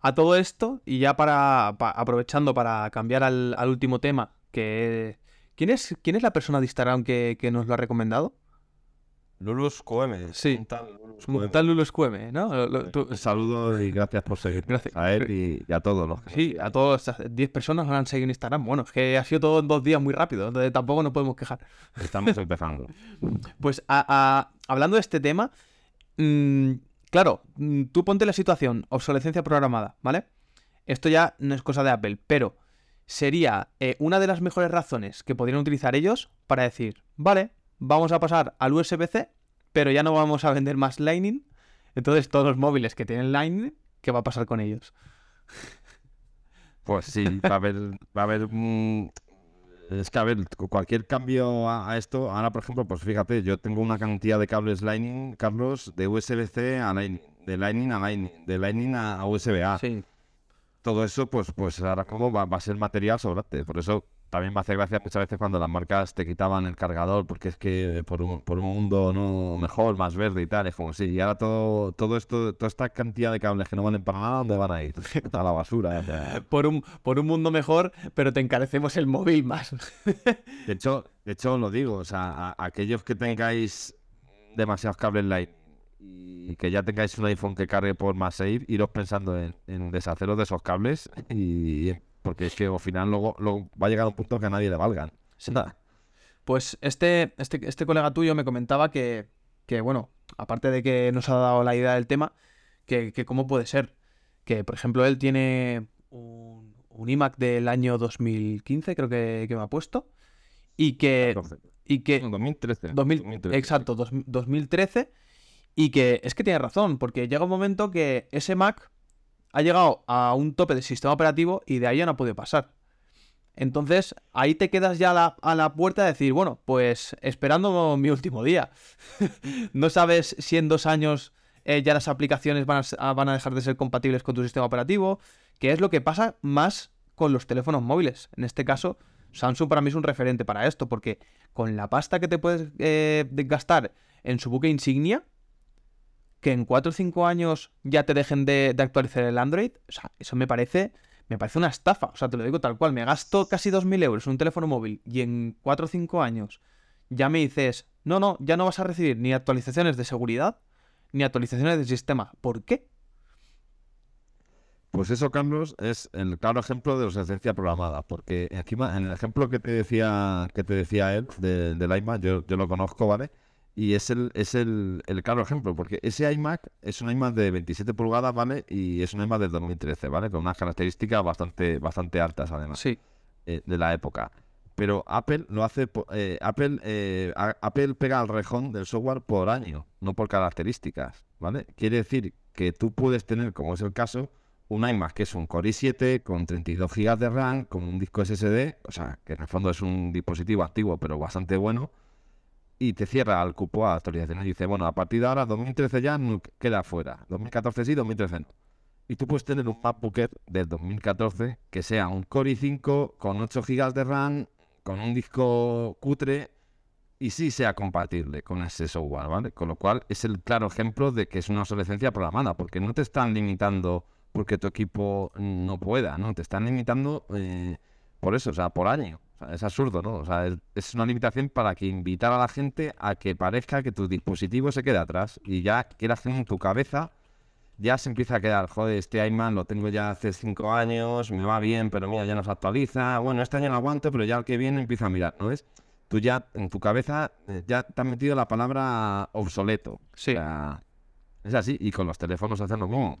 A todo esto, y ya para, pa- aprovechando para cambiar al, al último tema, que ¿quién es, quién es la persona de Instagram que nos lo ha recomendado? Lulus QM. Sí. un tal Lulus QM. Tal Lulus QM, ¿no? Lo- lo- tú- Un saludo y gracias por seguir Gracias. a él y, y a todos los que sí, a todas estas 10 personas nos han seguido en Instagram. Bueno, es que ha sido todo en dos días muy rápido, entonces tampoco nos podemos quejar. Estamos empezando. (laughs) Pues a- a- hablando de este tema, mm, claro, mm, tú ponte la situación, obsolescencia programada, ¿vale? Esto ya no es cosa de Apple, pero sería eh, una de las mejores razones que podrían utilizar ellos para decir, vale, vamos a pasar al USB-C, pero ya no vamos a vender más Lightning. Entonces todos los móviles que tienen Lightning, ¿qué va a pasar con ellos? Pues sí, va a haber, va a haber es que a ver, cu- cualquier cambio a, a esto, ahora por ejemplo, pues fíjate, yo tengo una cantidad de cables Lightning, Carlos, de USB-C a Lightning, de Lightning a Lightning, de Lightning a, a USB-A. Sí. Todo eso, pues, pues ahora como va, va a ser material sobrante. Por eso también me hace gracia muchas veces cuando las marcas te quitaban el cargador, porque es que por un, por un mundo no mejor, más verde y tal, es como sí, y ahora todo, todo esto, toda esta cantidad de cables que no valen para nada, ¿dónde van a ir? (laughs) A la basura. (laughs) Por un, por un mundo mejor, pero te encarecemos el móvil más. De hecho, de hecho lo digo, o sea, a- aquellos que tengáis demasiados cables light y que ya tengáis un iPhone que cargue por MagSafe, iros pensando en, en deshaceros de esos cables (laughs) y porque es que al final luego, luego va a llegar un punto que a nadie le valgan. Nada. Pues este, este, este colega tuyo me comentaba que, que, bueno, aparte de que nos ha dado la idea del tema, que, que cómo puede ser. Que, por ejemplo, él tiene un, un iMac del año 2015, creo que, que me ha puesto, y que... 14. Y que No, 2013. 2000 2013. Exacto, dos- 2013. Y que es que tiene razón, porque llega un momento que ese Mac ha llegado a un tope de sistema operativo y de ahí ya no puede pasar. Entonces, ahí te quedas ya a la, puerta de decir, bueno, pues esperando mi último día. (laughs) no sabes si en dos años eh, ya las aplicaciones van a, dejar de ser compatibles con tu sistema operativo, que es lo que pasa más con los teléfonos móviles. En este caso, Samsung para mí es un referente para esto, porque con la pasta que te puedes eh, gastar en su buque insignia, que en 4 o 5 años ya te dejen de, actualizar el Android, o sea, eso me parece, me parece una estafa. O sea, te lo digo tal cual, me gasto casi 2.000 euros en un teléfono móvil y en 4 o 5 años ya me dices, no, no, ya no vas a recibir ni actualizaciones de seguridad ni actualizaciones del sistema. ¿Por qué? Pues eso, Carlos, es el claro ejemplo de obsolescencia programada, porque encima, en el ejemplo que te decía, que te decía él de- del yo, yo lo conozco, ¿vale? Y es el, es el, el claro ejemplo, porque ese iMac es un iMac de 27 pulgadas, ¿vale? Y es un iMac del 2013, ¿vale? Con unas características bastante, bastante altas, además, Sí, eh, de la época. Pero Apple lo hace, eh, Apple, eh, Apple pega el rejón del software por año, no por características, ¿vale? Quiere decir que tú puedes tener, como es el caso, un iMac que es un Core i7 con 32 GB de RAM, con un disco SSD, o sea, que en el fondo es un dispositivo activo, pero bastante bueno, y te cierra el cupo a actualizaciones y dice, bueno, a partir de ahora 2013 ya queda fuera, 2014 sí, 2013 no. Y tú puedes tener un MacBook Air del 2014 que sea un Core i5 con 8 GB de RAM, con un disco cutre y sí sea compatible con ese software, ¿vale? Con lo cual es el claro ejemplo de que es una obsolescencia programada, porque no te están limitando porque tu equipo no pueda, ¿no? Te están limitando eh, por eso, o sea, por año. O sea, es absurdo, ¿no? O sea, es, una limitación para que invitar a la gente a que parezca que tu dispositivo se quede atrás y ya quieras en tu cabeza ya se empieza a quedar, joder, este iMac lo tengo ya hace cinco años, me va bien, pero mira, ya no se actualiza, bueno, este año lo aguanto, pero ya el que viene empieza a mirar, ¿no es? Tú ya, en tu cabeza, eh, ya te has metido la palabra obsoleto. sí. O sea, es así, y con los teléfonos hacen lo mismo.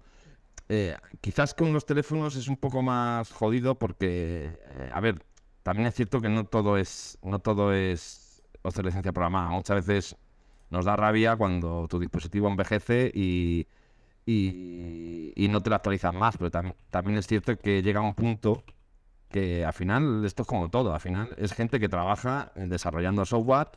Eh, quizás con los teléfonos es un poco más jodido porque, eh, a ver, también es cierto que no todo es, no todo es obsolescencia programada. Muchas veces nos da rabia cuando tu dispositivo envejece y, y, no te lo actualizas más, pero tam- también es cierto que llega un punto que al final esto es como todo, al final es gente que trabaja desarrollando software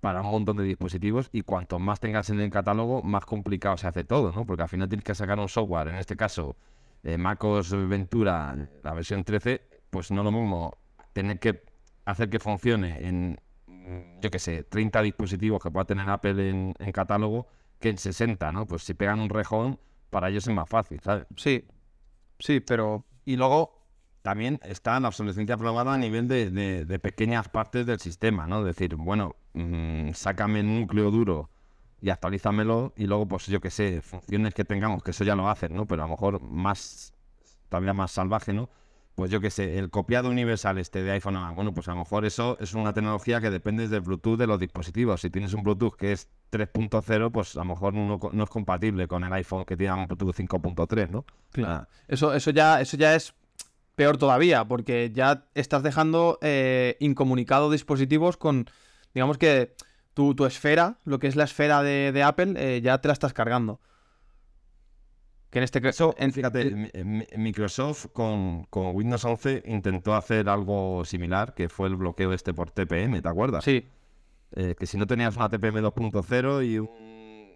para un montón de dispositivos y cuanto más tengas en el catálogo, más complicado se hace todo, ¿no? Porque al final tienes que sacar un software, en este caso eh, MacOS Ventura, la versión 13, pues no lo mismo tener que hacer que funcione en, yo qué sé, 30 dispositivos que pueda tener Apple en, catálogo que en 60, ¿no? Pues si pegan un rejón, para ellos es más fácil, ¿sabes? Sí, sí, pero Y luego también está la obsolescencia programada a nivel de, de- de pequeñas partes del sistema, ¿no? Decir, bueno, mm, sácame el núcleo duro y actualízamelo y luego, pues yo qué sé, funciones que tengamos, que eso ya lo hacen, ¿no? Pero a lo mejor más, todavía más salvaje, ¿no? Pues yo qué sé, el copiado universal este de iPhone a Mac, bueno, pues a lo mejor eso es una tecnología que depende del Bluetooth de los dispositivos. Si tienes un Bluetooth que es 3.0, pues a lo mejor no, es compatible con el iPhone que tiene un Bluetooth 5.3, ¿no? Claro. Ah, Eso, eso, ya, eso ya es peor todavía, porque ya estás dejando eh, incomunicado dispositivos con, digamos que tu, tu esfera, lo que es la esfera de, de Apple, eh, ya te la estás cargando. Que en este caso... Fíjate, mi- Microsoft con, con Windows 11 intentó hacer algo similar, que fue el bloqueo este por TPM, ¿te acuerdas? Sí, Eh, que si no tenías una TPM 2.0 y, un-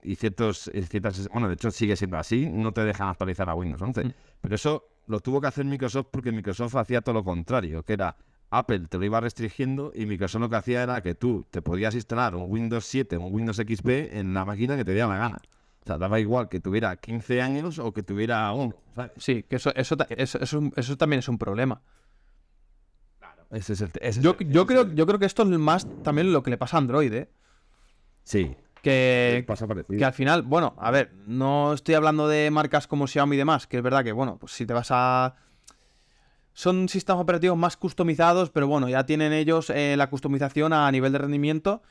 y ciertos, ciertas... Bueno, de hecho sigue siendo así, no te dejan actualizar a Windows 11. Mm. Pero eso lo tuvo que hacer Microsoft porque Microsoft hacía todo lo contrario, que era Apple te lo iba restringiendo y Microsoft lo que hacía era que tú te podías instalar un Windows 7 o un Windows XP en la máquina que te diera la gana. O sea, daba igual que tuviera 15 años o que tuviera uno, ¿sabes? sí, que eso, eso, eso, eso, también es un problema. Ese es el, ese es Yo, el- yo, ese creo, el- yo creo que esto es más también lo que le pasa a Android, ¿eh? Sí, Que, pasa parecido. que al final, bueno, a ver, no estoy hablando de marcas como Xiaomi y demás, que es verdad que, bueno, pues si te vas a... son sistemas operativos más customizados, pero bueno, ya tienen ellos eh, la customización a nivel de rendimiento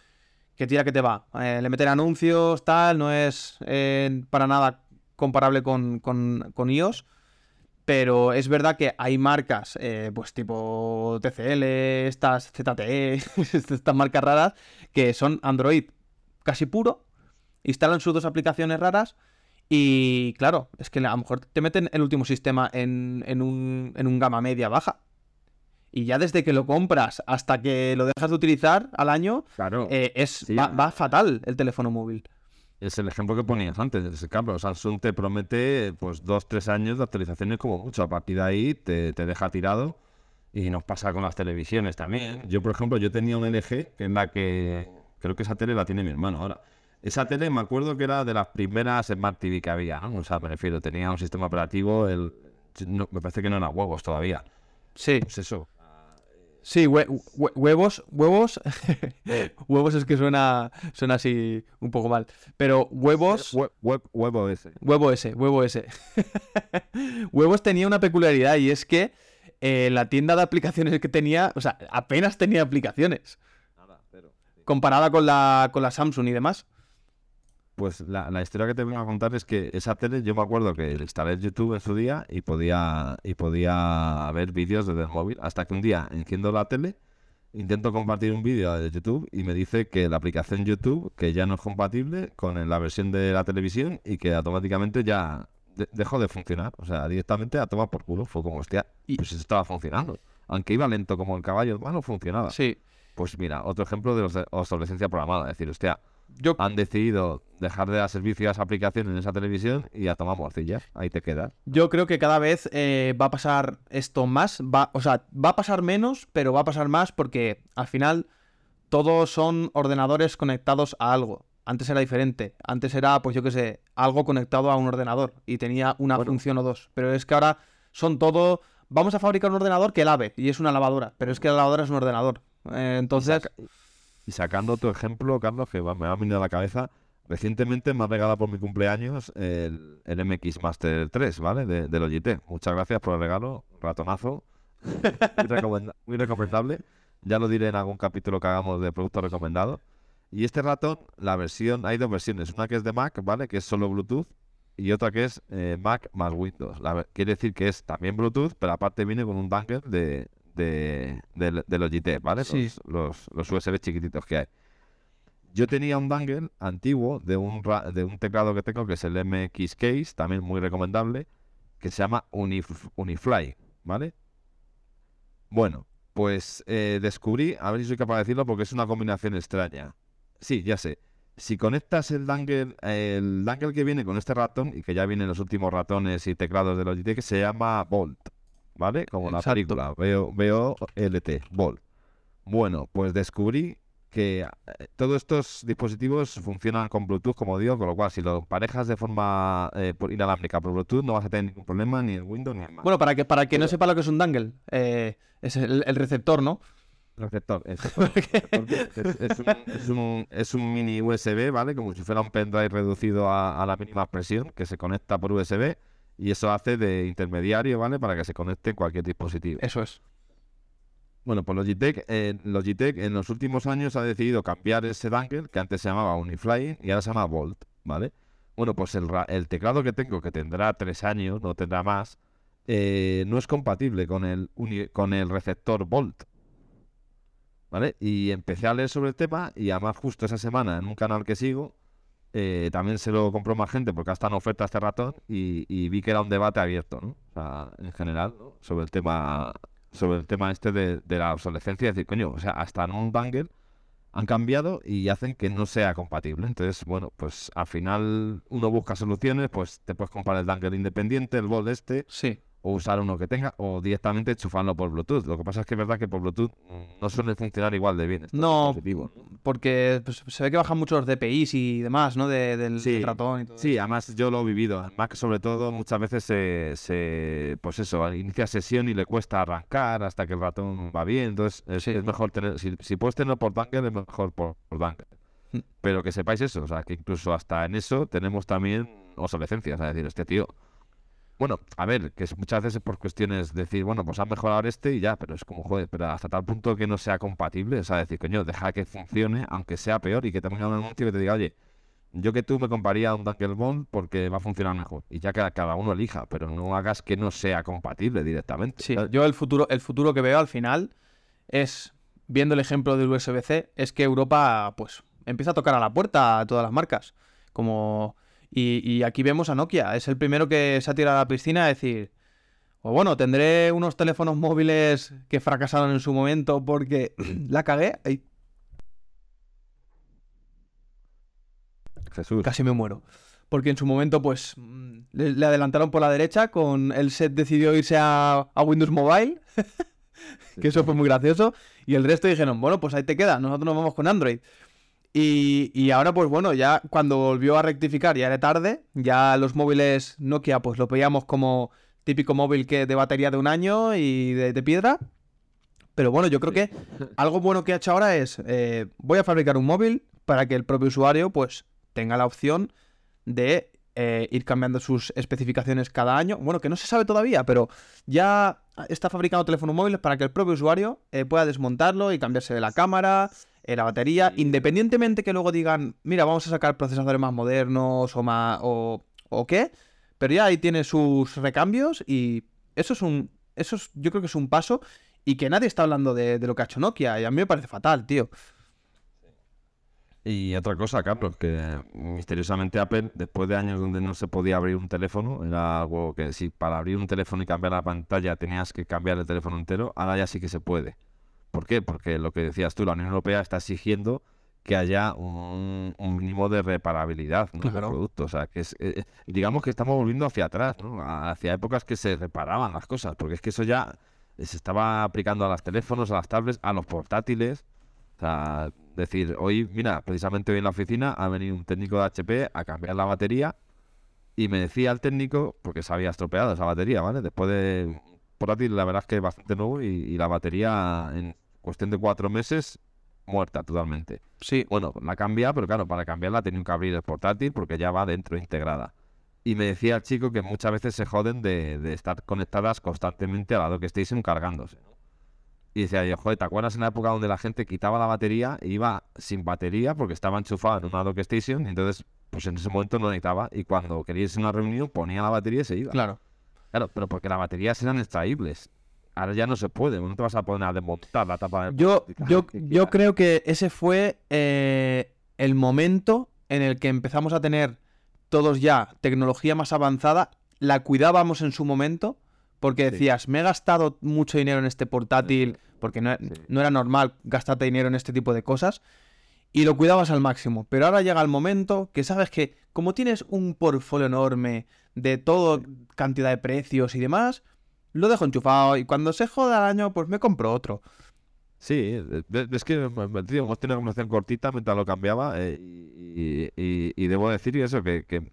que tira que te va. Eh, le meten anuncios, tal, no es eh, para nada comparable con, con, con, iOS. Pero es verdad que hay marcas, pues tipo TCL, estas ZTE, (laughs) estas marcas raras, que son Android casi puro, instalan sus dos aplicaciones raras y claro, es que a lo mejor te meten el último sistema en, en, un, en un gama media baja. Y ya desde que lo compras hasta que lo dejas de utilizar al año, claro. Eh, es, va, fatal el teléfono móvil. Es el ejemplo que ponías antes, cambio. Samsung te promete pues dos, tres años de actualizaciones como mucho. A partir de ahí te, te deja tirado. Y nos pasa con las televisiones también. Yo, por ejemplo, yo tenía un LG, que es la que creo que esa tele la tiene mi hermano ahora. Esa tele me acuerdo que era de las primeras Smart TV que había, ¿no? O sea, me refiero, tenía un sistema operativo, el, me parece que no era huevos todavía. Sí. Pues eso. Sí, huevos, huevos, (laughs) huevos es que suena, suena así un poco mal. Pero huevos... huevo ese. Huevo ese, huevo ese. (laughs) huevos tenía una peculiaridad y es que eh, la tienda de aplicaciones que tenía, o sea, apenas tenía aplicaciones. Nada, pero, Comparada con la, con la Samsung y demás. Pues la, historia que te voy a contar es que esa tele, yo me acuerdo que instalé YouTube en su día y podía, y podía ver vídeos desde el móvil. Hasta que un día enciendo la tele, intento compartir un vídeo de YouTube y me dice que la aplicación YouTube, que ya no es compatible con la versión de la televisión y que automáticamente ya dejó de funcionar. O sea, directamente a tomar por culo. Fue como, hostia, y... pues eso estaba funcionando. Aunque iba lento como el caballo, bueno, funcionaba. Sí. Pues mira, otro ejemplo de obsolescencia programada. Es decir, hostia, han decidido dejar de dar servicio a esa aplicación en esa televisión y ya tomar morcilla. Ahí te queda. Yo creo que cada vez eh, va a pasar esto más. Va, o sea, va a pasar menos, pero va a pasar más porque al final todos son ordenadores conectados a algo. Antes era diferente. Antes era, pues yo qué sé, algo conectado a un ordenador y tenía una función o dos. Pero es que ahora son todo. Vamos a fabricar un ordenador que lave y es una lavadora. Pero es que la lavadora es un ordenador. Eh, entonces. Y sacando otro ejemplo, Carlos, que me ha venido a la cabeza, recientemente me ha regalado por mi cumpleaños el, MX Master 3, ¿vale? De, de Logitech. Muchas gracias por el regalo, ratonazo. muy, recomendable. Ya lo diré en algún capítulo que hagamos de productos recomendados. Y este ratón, la versión, hay dos versiones. Una que es de Mac, ¿vale? Que es solo Bluetooth. Y otra que es eh, Mac más Windows. quiere decir que es también Bluetooth, pero aparte viene con un dongle de, de, de, Logitech, ¿vale? Los, los, USB chiquititos que hay. Yo tenía un dangle antiguo de un, de un teclado que tengo, que es el MX Case, también muy recomendable, que se llama Unifly, ¿vale? Bueno, pues eh, descubrí, a ver si soy capaz de decirlo porque es una combinación extraña. Sí, ya sé. Si conectas el dangle, el dangle que viene con este ratón, y que ya vienen los últimos ratones y teclados de Logitech, se llama Bolt. ¿Vale? Como la película, veo, veo LT, Vol. Bueno, pues descubrí que eh, todos estos dispositivos funcionan con Bluetooth, como digo, con lo cual si lo parejas de forma eh, inalámbrica por Bluetooth no vas a tener ningún problema ni en Windows ni en Mac. Bueno, para que para que no sepa lo que es un dangle, eh, es el, receptor, ¿no? El receptor, (laughs) es, es, un, es, un, mini USB, ¿vale? Como si fuera un pendrive reducido a, a la mínima presión que se conecta por USB y eso hace de intermediario, ¿vale? Para que se conecte cualquier dispositivo. Eso es. Bueno, pues Logitech, eh, Logitech en los últimos años ha decidido cambiar ese dangle, que antes se llamaba Unifly y ahora se llama Volt, ¿vale? Bueno, pues el, el teclado que tengo, que tendrá tres años, no tendrá más, eh, no es compatible con el, con el receptor Volt. ¿Vale? Y empecé a leer sobre el tema y además justo esa semana en un canal que sigo eh, también se lo compró más gente porque hasta en oferta este ratón y, vi que era un debate abierto, ¿no? O sea, en general, sobre el tema sobre el tema este de, la obsolescencia, es decir, coño, o sea, hasta en un banger han cambiado y hacen que no sea compatible. Entonces, bueno, pues al final uno busca soluciones, pues te puedes comprar el dangle independiente, el bol este, sí o usar uno que tenga, o directamente enchufarlo por Bluetooth. Lo que pasa es que es verdad que por Bluetooth no suele funcionar igual de bien. No, porque pues, se ve que bajan muchos DPIs y demás, ¿no? del ratón y todo. Sí, además yo lo he vivido. Mac, sobre todo, muchas veces se, pues eso, inicia sesión y le cuesta arrancar hasta que el ratón va bien. Entonces es, mejor tener, si, puedes tenerlo por Dangle, es mejor por, por mm. Pero que sepáis eso, o sea, que incluso hasta en eso tenemos también obsolescencias. Es decir, este tío Bueno, a ver, que es, muchas veces es por cuestiones de decir, bueno, pues han mejorado este y ya, pero es como, joder, pero hasta tal punto que no sea compatible, o sea, decir, coño, deja que funcione, aunque sea peor, y que te ponga un anuncio que te diga, oye, yo que tú me compraría un Bond porque va a funcionar mejor. Y ya que cada uno elija, pero no hagas que no sea compatible directamente. Sí, yo el futuro, el futuro que veo al final es, viendo el ejemplo del USB-C, es que Europa, pues, empieza a tocar a la puerta a todas las marcas. Como. Y, aquí vemos a Nokia. Es el primero que se ha tirado a la piscina a decir. O bueno, tendré unos teléfonos móviles que fracasaron en su momento porque (clears throat) la cagué. Jesús. Casi me muero. Porque en su momento, pues, mm, le, adelantaron por la derecha, con el set decidió irse a, Windows Mobile, (laughs) que eso fue muy gracioso, y el resto dijeron, bueno, pues ahí te queda, nosotros nos vamos con Android. Y, ahora, pues bueno, ya cuando volvió a rectificar, ya era tarde, ya los móviles Nokia, pues lo veíamos como típico móvil que de batería de un año y de, piedra. Pero bueno, yo creo que algo bueno que ha hecho ahora es, eh, voy a fabricar un móvil para que el propio usuario, pues, tenga la opción de eh, ir cambiando sus especificaciones cada año. Bueno, que no se sabe todavía, pero ya está fabricando teléfonos móviles para que el propio usuario eh, pueda desmontarlo y cambiarse de la cámara, eh, la batería, independientemente que luego digan, mira, vamos a sacar procesadores más modernos o más o, o qué, pero ya ahí tiene sus recambios y eso es un, eso es, yo creo que es un paso y que nadie está hablando de, de lo que ha hecho Nokia y a mí me parece fatal, tío. Y otra cosa, Carlos, que misteriosamente Apple, después de años donde no se podía abrir un teléfono, era algo que si para abrir un teléfono y cambiar la pantalla tenías que cambiar el teléfono entero, ahora ya sí que se puede. ¿Por qué? Porque lo que decías tú, la Unión Europea está exigiendo que haya un, mínimo de reparabilidad ¿no? del producto. O sea, que es, eh, digamos que estamos volviendo hacia atrás, ¿no? hacia épocas que se reparaban las cosas, porque es que eso ya se estaba aplicando a los teléfonos, a las tablets, a los portátiles. O sea, decir, hoy, mira, precisamente hoy en la oficina ha venido un técnico de HP a cambiar la batería y me decía el técnico, porque se había estropeado esa batería, ¿vale? Después de portátil, la verdad es que es bastante nuevo y, la batería en cuestión de cuatro meses muerta totalmente. Sí. Bueno, la cambia, pero claro, para cambiarla tenía que abrir el portátil porque ya va dentro integrada. Y me decía el chico que muchas veces se joden de, de estar conectadas constantemente a la dockstation cargándose. ¿no? Y decía yo, joder, ¿te acuerdas en la época donde la gente quitaba la batería e iba sin batería porque estaba enchufado en una dock station? Y entonces, pues en ese momento no necesitaba. Y cuando quería irse a una reunión, ponía la batería y se iba. Claro. Claro, pero porque las baterías eran extraíbles. Ahora ya no se puede, no te vas a poner a desmontar la tapa de Yo, yo, (laughs) yo creo que ese fue eh, el momento en el que empezamos a tener todos ya tecnología más avanzada, la cuidábamos en su momento porque decías, me he gastado mucho dinero en este portátil, porque no, era normal gastarte dinero en este tipo de cosas, y lo cuidabas al máximo. Pero ahora llega el momento que sabes que, como tienes un portfolio enorme de toda cantidad de precios y demás, lo dejo enchufado y cuando se joda el año, pues me compro otro. Sí, es que hemos tenido una conversación cortita mientras lo cambiaba eh, y, debo decir eso, que, que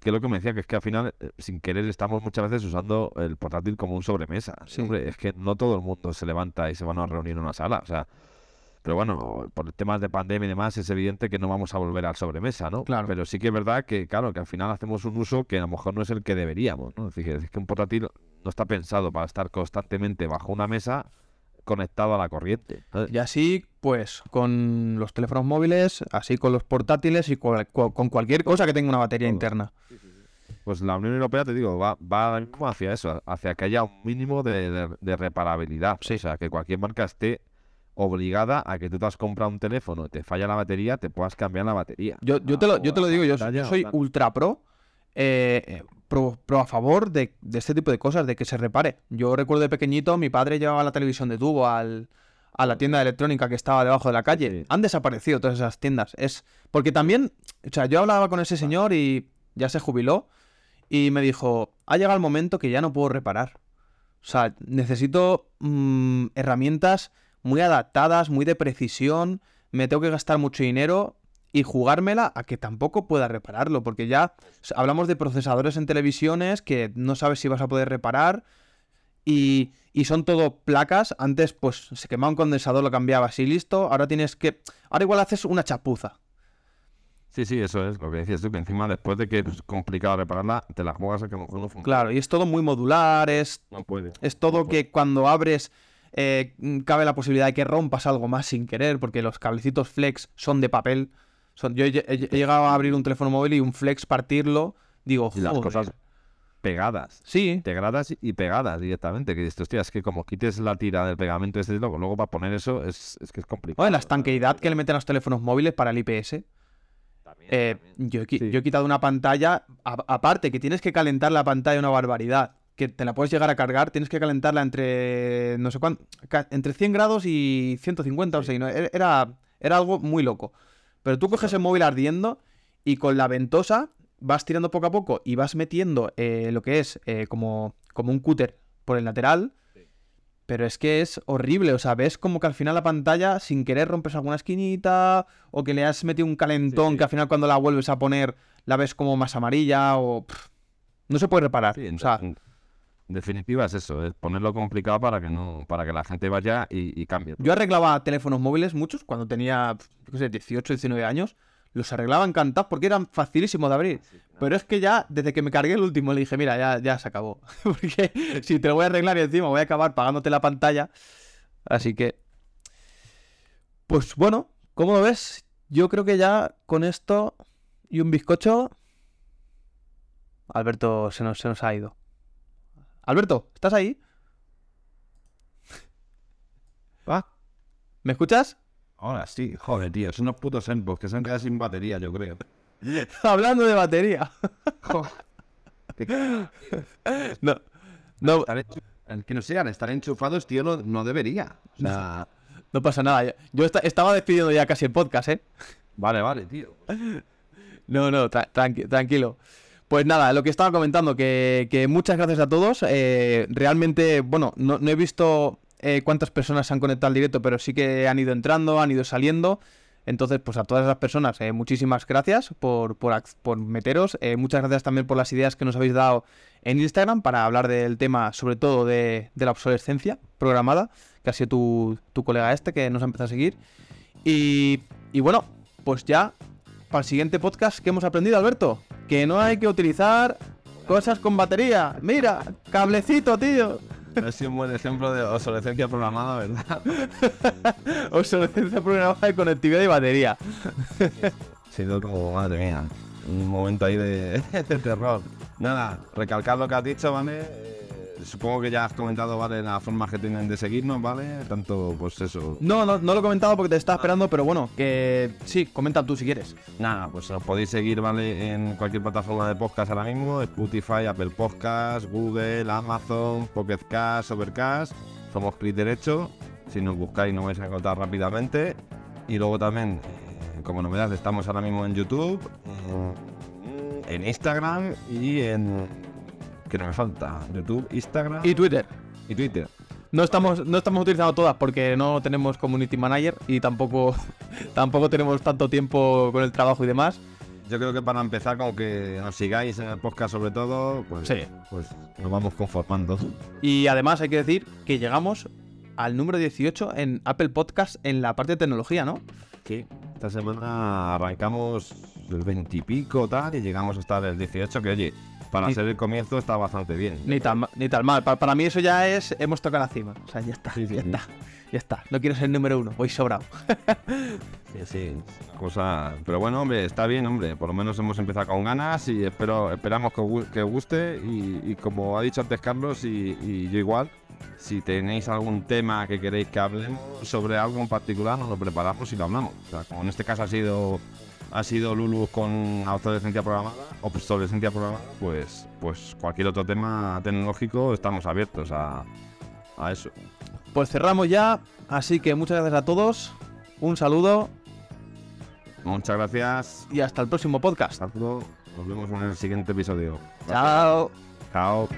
que lo que me decía, que es que al final, eh, sin querer, estamos muchas veces usando el portátil como un sobremesa. Hombre, es que no todo el mundo se levanta y se van a reunir en una sala. O sea, pero bueno, por temas de pandemia y demás, es evidente que no vamos a volver al sobremesa, ¿no? Claro. Pero sí que es verdad que, claro, que al final hacemos un uso que a lo mejor no es el que deberíamos, ¿no? Es decir, es que un portátil no está pensado para estar constantemente bajo una mesa conectado a la corriente. Y así, pues, con los teléfonos móviles, así con los portátiles y con, cualquier cosa que tenga una batería interna. Pues la Unión Europea, te digo, va, va hacia eso, hacia que haya un mínimo de, reparabilidad. O sea, que cualquier marca esté obligada a que tú te has comprado un teléfono y te falla la batería, te puedas cambiar la batería. Yo, yo, te, lo, yo te lo digo, yo, soy ultra pro. Eh, eh pro, a favor de, este tipo de cosas, de que se repare. Yo recuerdo de pequeñito, mi padre llevaba la televisión de tubo al, a la tienda de electrónica que estaba debajo de la calle. Han desaparecido todas esas tiendas. Es porque también, o sea, yo hablaba con ese señor y ya se jubiló y me dijo, ha llegado el momento que ya no puedo reparar. O sea, necesito mm, herramientas muy adaptadas, muy de precisión, me tengo que gastar mucho dinero y jugármela a que tampoco pueda repararlo, porque ya hablamos de procesadores en televisiones que no sabes si vas a poder reparar y, y son todo placas. Antes pues se quemaba un condensador, lo cambiabas y listo. Ahora tienes que... Ahora igual haces una chapuza. Sí, sí, eso es lo que decías tú, que encima después de que es complicado repararla, te la juegas a que no funciona. Claro, y es todo muy modular, es, No puede. es todo que cuando abres eh, cabe la posibilidad de que rompas algo más sin querer, porque los cablecitos flex son de papel. Son, yo he, llegado a abrir un teléfono móvil y un flex partirlo, digo, Y las joder. cosas pegadas. Sí, integradas y pegadas directamente. Que dices, hostia, es que como quites la tira del pegamento este loco, luego para poner eso es, es que es complicado. Bueno, la estanqueidad que le meten a los teléfonos móviles para el IPS. También, Eh, también. yo, he, qui- Sí. yo he quitado una pantalla, a- aparte que tienes que calentar la pantalla una barbaridad, que te la puedes llegar a cargar, tienes que calentarla entre, no sé cuánto, entre 100 grados y 150 o Sí. sea, no, era, era- era algo muy loco. Pero tú coges el móvil ardiendo y con la ventosa vas tirando poco a poco y vas metiendo eh, lo que es eh, como, como un cúter por el lateral. Pero es que es horrible, o sea, ves como que al final la pantalla sin querer rompes alguna esquinita o que le has metido un calentón sí. que al final cuando la vuelves a poner la ves como más amarilla o... pff, no se puede reparar. O sea, en definitiva es eso, es ponerlo complicado para que no, para que la gente vaya y, y cambie. yo arreglaba teléfonos móviles muchos cuando tenía, yo qué sé, 18, 19 años. Los arreglaba encantados porque eran facilísimos de abrir. Pero es que ya, desde que me cargué el último, le dije, mira, ya, ya se acabó. (laughs) Porque si te lo voy a arreglar y encima voy a acabar pagándote la pantalla. Así que. Pues bueno, ¿cómo lo ves? Yo creo que ya con esto y un bizcocho. Alberto se nos, se nos ha ido. Alberto, ¿estás ahí? Ah, ¿Me escuchas? ahora sí, joder, tío, son unos putos Zenbox que se han quedado sin batería, yo creo. (laughs) Hablando de batería. No. No, el que no sea, al estar enchufados, tío, no, no debería. O sea, (laughs) no pasa nada. Yo- Yo esta- estaba despidiendo ya casi el podcast, ¿eh? vale, vale, tío. (laughs) No, no, tra- tranqui- tranquilo. Pues nada, lo que estaba comentando, que, que muchas gracias a todos. eh, realmente, bueno, no, he visto eh, cuántas personas se han conectado al directo, pero sí que han ido entrando, han ido saliendo. Entonces, pues a todas esas personas, eh, muchísimas gracias por, por, meteros. muchas gracias también por las ideas que nos habéis dado en Instagram para hablar del tema, sobre todo de, la obsolescencia programada, que ha sido tu, tu colega este que nos ha empezado a seguir. Y bueno, pues ya para el siguiente podcast, ¿qué hemos aprendido, Alberto? Que no hay que utilizar cosas con batería. Mira, cablecito, tío. Ha sido un buen ejemplo de obsolescencia programada, ¿verdad? (laughs) Obsolescencia programada de conectividad y batería. (laughs) Sido como, madre mía, un momento ahí de, (laughs) de terror. Nada, recalcar lo que has dicho, ¿vale? Supongo que ya has comentado, ¿vale? Las formas que tienen de seguirnos, ¿vale? Tanto, pues eso. No, no, no lo he comentado porque te estaba esperando, pero bueno, que sí, comenta tú si quieres. Nada, pues nos podéis seguir, ¿vale? En cualquier plataforma de podcast ahora mismo: Spotify, Apple Podcast, Google, Amazon, Pocket Cast, Overcast. Somos clic derecho. Si nos buscáis, nos vais a encontrar rápidamente. Y luego también, eh, como novedad, estamos ahora mismo en YouTube, en Instagram y en. Que no me falta? YouTube, Instagram Y Twitter. y Twitter. No estamos, no estamos utilizando todas porque no tenemos community manager y tampoco, (laughs) tampoco tenemos tanto tiempo con el trabajo y demás. Yo creo que para empezar, con que nos sigáis en el podcast, sobre todo, pues, Sí. pues nos vamos conformando. Y además hay que decir que llegamos al número 18 en Apple Podcast en la parte de tecnología, ¿no? Sí. Esta semana arrancamos el 20 y pico tal y llegamos hasta el 18 que oye, para Ni- ser el comienzo está bastante bien. Ni tan, ni tan mal. Pa- Para, mí eso ya es, hemos tocado la cima. O sea, ya está, Sí, sí, ya sí. está. Ya está. No quiero ser el número uno, voy sobrado. (laughs) Sí, sí, cosa... Pero bueno, hombre, está bien, hombre. Por lo menos hemos empezado con ganas y espero, esperamos que os, que os guste. Y, y como ha dicho antes Carlos y, y yo igual, si tenéis algún tema que queréis que hablemos sobre algo en particular, nos lo preparamos y lo hablamos. O sea, como en este caso ha sido ha sido Lulu con obsolescencia programada, obsolescencia programada, pues, pues cualquier otro tema tecnológico estamos abiertos a, a eso. Pues cerramos ya. Así que muchas gracias a todos. Un saludo Muchas gracias. y hasta el próximo podcast. Hasta luego. Nos vemos en el siguiente episodio. Chao. Chao.